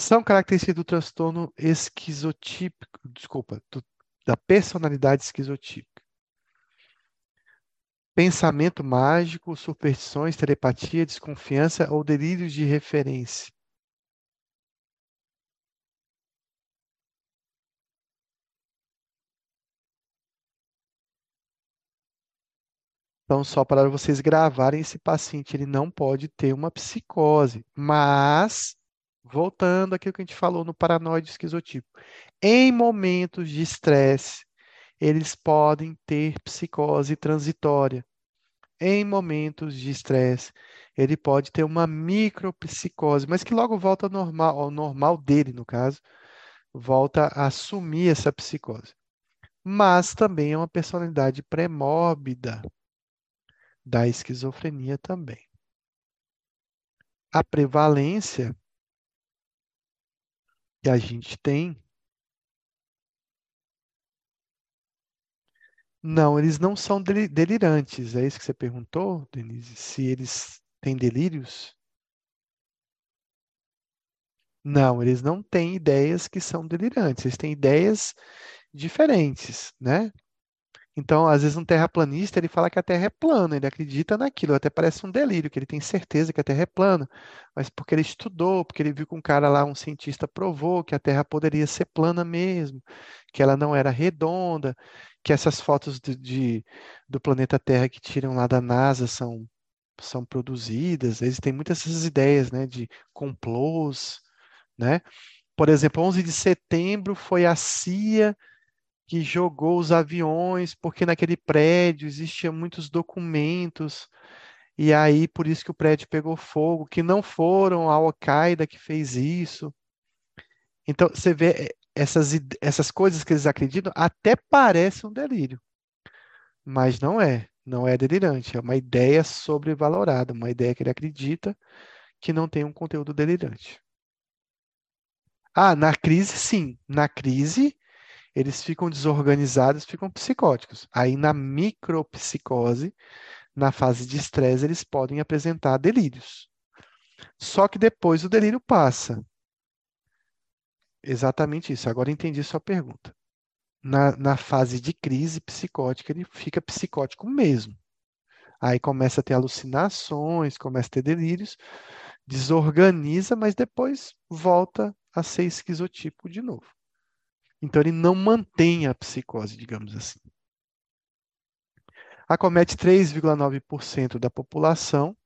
São características do transtorno esquizotípico, desculpa, do, da personalidade esquizotípica. Pensamento mágico, superstições, telepatia, desconfiança ou delírios de referência. Então, só para vocês gravarem, esse paciente ele não pode ter uma psicose, mas Voltando àquilo que a gente falou no paranoide esquizotipo. Em momentos de estresse, eles podem ter psicose transitória. Em momentos de estresse, ele pode ter uma micropsicose, mas que logo volta ao normal, ao normal dele, no caso, volta a assumir essa psicose. Mas também é uma personalidade pré-mórbida da esquizofrenia também. A prevalência que a gente tem. Não, eles não são delirantes. É isso que você perguntou, Denise? Se eles têm delírios? Não, eles não têm ideias que são delirantes. Eles têm ideias diferentes, né? Então, às vezes, um terraplanista ele fala que a Terra é plana, ele acredita naquilo, até parece um delírio, que ele tem certeza que a Terra é plana, mas porque ele estudou, porque ele viu que um cara lá, um cientista, provou que a Terra poderia ser plana mesmo, que ela não era redonda, que essas fotos de, de do planeta Terra que tiram lá da NASA são, são produzidas, eles têm muitas essas ideias né, de complôs, né? Por exemplo, 11 de setembro foi a CIA que jogou os aviões, porque naquele prédio existiam muitos documentos, e aí por isso que o prédio pegou fogo, que não foram a Al-Qaeda que fez isso. Então, você vê eh, essas, essas coisas que eles acreditam, até parece um delírio, mas não é, não é delirante, é uma ideia sobrevalorada, uma ideia que ele acredita que não tem um conteúdo delirante. Ah, na crise, sim. Na crise, eles ficam desorganizados, ficam psicóticos. Aí, na micropsicose, na fase de estresse, eles podem apresentar delírios. Só que depois o delírio passa. Exatamente isso. Agora entendi sua pergunta. Na, na fase de crise psicótica, ele fica psicótico mesmo. Aí começa a ter alucinações, começa a ter delírios, desorganiza, mas depois volta a ser esquizotipo de novo. Então, ele não mantém a psicose, digamos assim. Acomete 3,9% da população.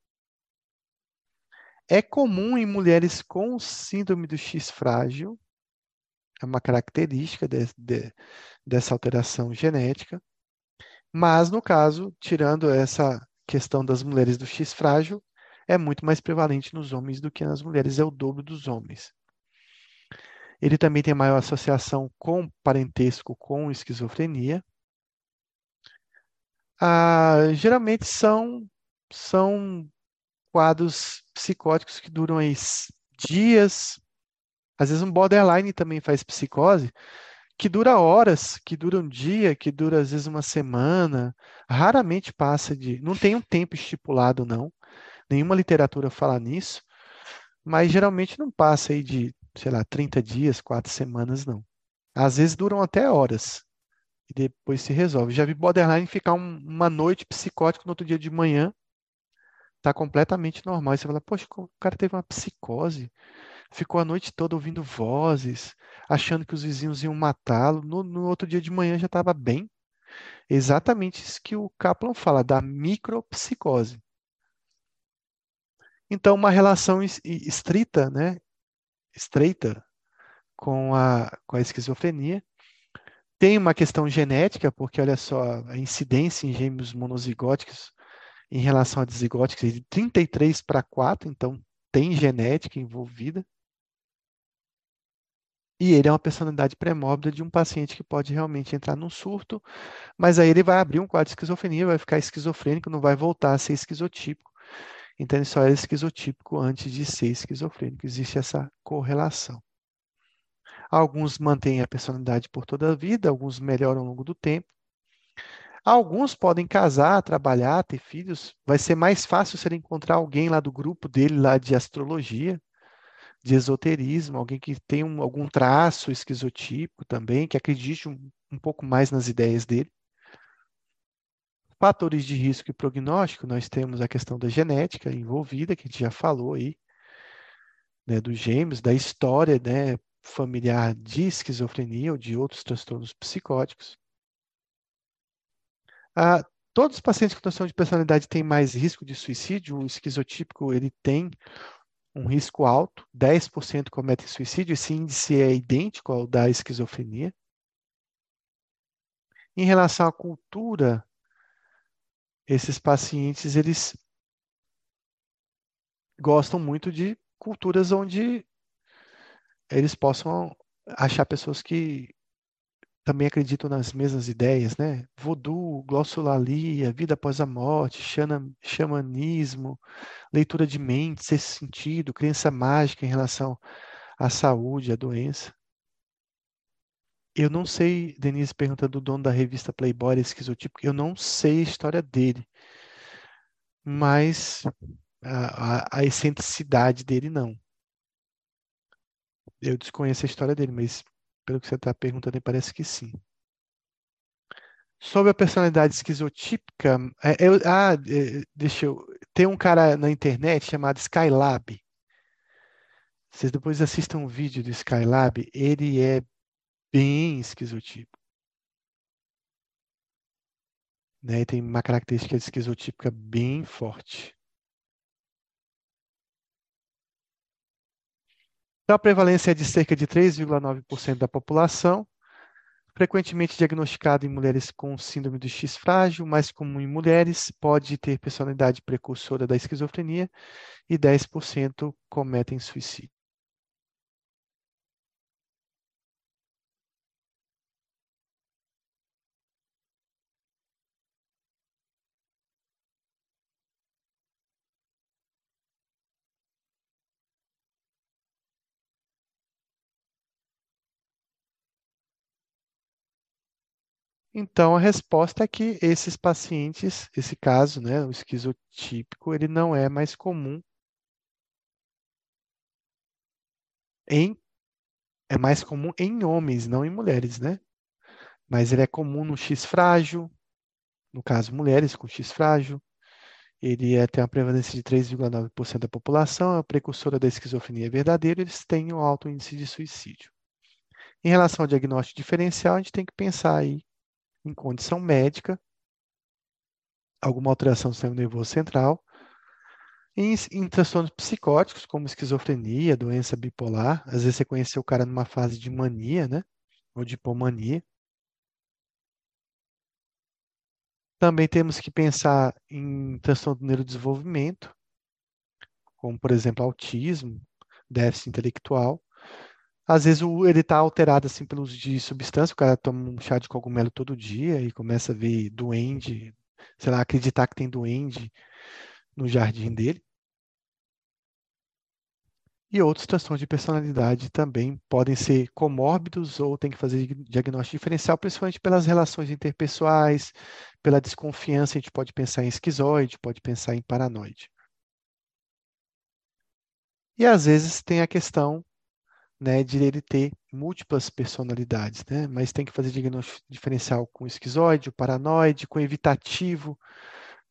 É comum em mulheres com síndrome do X frágil, é uma característica de, de, dessa alteração genética. Mas, no caso, tirando essa questão das mulheres do X frágil, é muito mais prevalente nos homens do que nas mulheres, é o dobro dos homens. Ele também tem maior associação com parentesco com esquizofrenia. Ah, geralmente são, são quadros psicóticos que duram aí dias. Às vezes um borderline também faz psicose, que dura horas, que dura um dia, que dura às vezes uma semana. Raramente passa de. Não tem um tempo estipulado, não. Nenhuma literatura fala nisso, mas geralmente não passa aí de sei lá, 30 dias, quatro semanas, não. Às vezes duram até horas e depois se resolve. Já vi borderline ficar um, uma noite psicótico no outro dia de manhã, tá completamente normal. E você fala, poxa, o cara teve uma psicose, ficou a noite toda ouvindo vozes, achando que os vizinhos iam matá-lo. No, no outro dia de manhã já estava bem. Exatamente isso que o Kaplan fala, da micropsicose. Então, uma relação estrita, né, estreita com a, com a esquizofrenia. Tem uma questão genética, porque olha só, a incidência em gêmeos monozigóticos em relação a dizigóticos é de 33 para 4, então tem genética envolvida. E ele é uma personalidade pré-mórbida de um paciente que pode realmente entrar num surto, mas aí ele vai abrir um quadro de esquizofrenia, vai ficar esquizofrênico, não vai voltar a ser esquizotípico. Então ele só é esquizotípico antes de ser esquizofrênico. Existe essa correlação. Alguns mantêm a personalidade por toda a vida, alguns melhoram ao longo do tempo. Alguns podem casar, trabalhar, ter filhos. Vai ser mais fácil se ele encontrar alguém lá do grupo dele, lá de astrologia, de esoterismo, alguém que tem um, algum traço esquizotípico também, que acredite um, um pouco mais nas ideias dele. Fatores de risco e prognóstico, nós temos a questão da genética envolvida, que a gente já falou aí, né, dos gêmeos, da história né, familiar de esquizofrenia ou de outros transtornos psicóticos. Ah, todos os pacientes com transtorno de personalidade têm mais risco de suicídio. O esquizotípico ele tem um risco alto, 10% cometem suicídio. Esse índice é idêntico ao da esquizofrenia. Em relação à cultura, esses pacientes eles gostam muito de culturas onde eles possam achar pessoas que também acreditam nas mesmas ideias, né? Voodoo, glossolalia, vida após a morte, xamanismo, leitura de mente, sexto sentido, crença mágica em relação à saúde, à doença. Eu não sei, Denise pergunta do dono da revista Playboy, esquizotípico, eu não sei a história dele, mas a, a, a excentricidade dele não. Eu desconheço a história dele, mas pelo que você está perguntando, parece que sim. Sobre a personalidade esquizotípica, é, eu, ah, é, deixa eu. Tem um cara na internet chamado Skylab. Vocês depois assistam um vídeo do Skylab, ele é bem esquizotípico. Né? Tem uma característica esquizotípica bem forte. Então, a prevalência é de cerca de 3,9% da população, frequentemente diagnosticado em mulheres com síndrome do X frágil, mais comum em mulheres, pode ter personalidade precursora da esquizofrenia e 10% cometem suicídio. Então, a resposta é que esses pacientes, esse caso, né, o esquizotípico, ele não é mais comum em é mais comum em homens, não em mulheres, né? Mas ele é comum no X frágil, no caso mulheres com X frágil. Ele é, tem uma prevalência de 3,9% da população, é precursora da esquizofrenia verdadeira, eles têm um alto índice de suicídio. Em relação ao diagnóstico diferencial, a gente tem que pensar aí em condição médica, alguma alteração do sistema nervoso central, em, em, transtornos psicóticos, como esquizofrenia, doença bipolar. Às vezes você conheceu o cara numa fase de mania, né? Ou de hipomania. Também temos que pensar em transtorno do neurodesenvolvimento, como, por exemplo, autismo, déficit intelectual. Às vezes ele está alterado assim pelo uso de substância, o cara toma um chá de cogumelo todo dia e começa a ver duende, sei lá, acreditar que tem duende no jardim dele. E outros transtornos de personalidade também podem ser comórbidos ou tem que fazer diagnóstico diferencial, principalmente pelas relações interpessoais, pela desconfiança, a gente pode pensar em esquizoide, pode pensar em paranoide. E às vezes tem a questão né, de ele ter múltiplas personalidades, né? Mas tem que fazer diagnóstico diferencial com esquizoide, paranoide, com evitativo,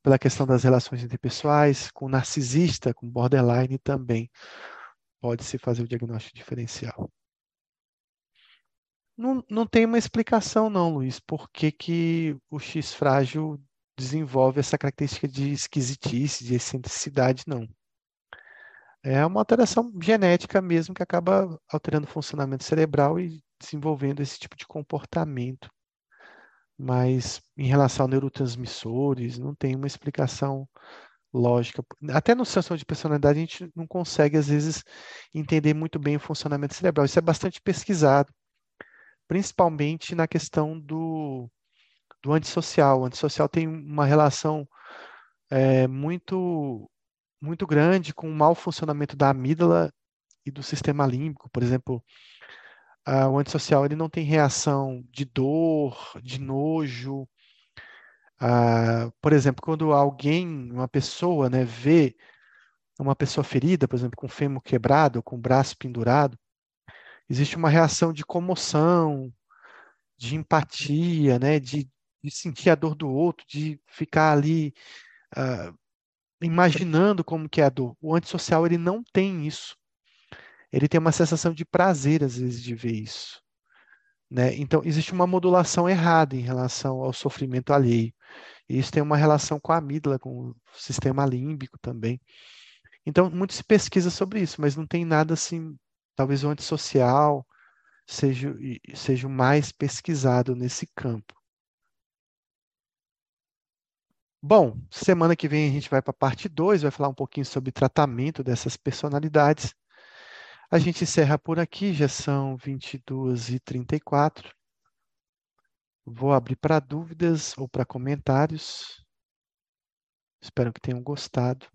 pela questão das relações interpessoais, com narcisista, com borderline também pode-se fazer o diagnóstico diferencial. Não, não tem uma explicação não, Luiz, por que, que o X frágil desenvolve essa característica de esquisitice, de excentricidade, não. É uma alteração genética mesmo que acaba alterando o funcionamento cerebral e desenvolvendo esse tipo de comportamento. Mas em relação a neurotransmissores, não tem uma explicação lógica. Até no transtorno de personalidade a gente não consegue, às vezes, entender muito bem o funcionamento cerebral. Isso é bastante pesquisado, principalmente na questão do, do antissocial. O antissocial tem uma relação é, muito, muito grande com o mau funcionamento da amígdala e do sistema límbico. Por exemplo, a, o antissocial ele não tem reação de dor, de nojo, ah, por exemplo, quando alguém, uma pessoa, né, vê uma pessoa ferida, por exemplo, com fêmur quebrado, com o braço pendurado, existe uma reação de comoção, de empatia, né, de, de sentir a dor do outro, de ficar ali uh, imaginando como que é a dor. O antissocial ele não tem isso. Ele tem uma sensação de prazer às vezes de ver isso. Né? Então, existe uma modulação errada em relação ao sofrimento alheio. E isso tem uma relação com a amígdala, com o sistema límbico também. Então, muito se pesquisa sobre isso, mas não tem nada assim, talvez o antissocial seja, seja mais pesquisado nesse campo. Bom, semana que vem a gente vai para a parte 2, vai falar um pouquinho sobre tratamento dessas personalidades. A gente encerra por aqui, já são 22h34. Vou abrir para dúvidas ou para comentários. Espero que tenham gostado.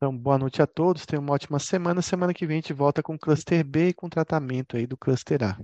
Então, boa noite a todos, tenham uma ótima semana. Semana que vem a gente volta com o Cluster B e com o tratamento aí do Cluster A.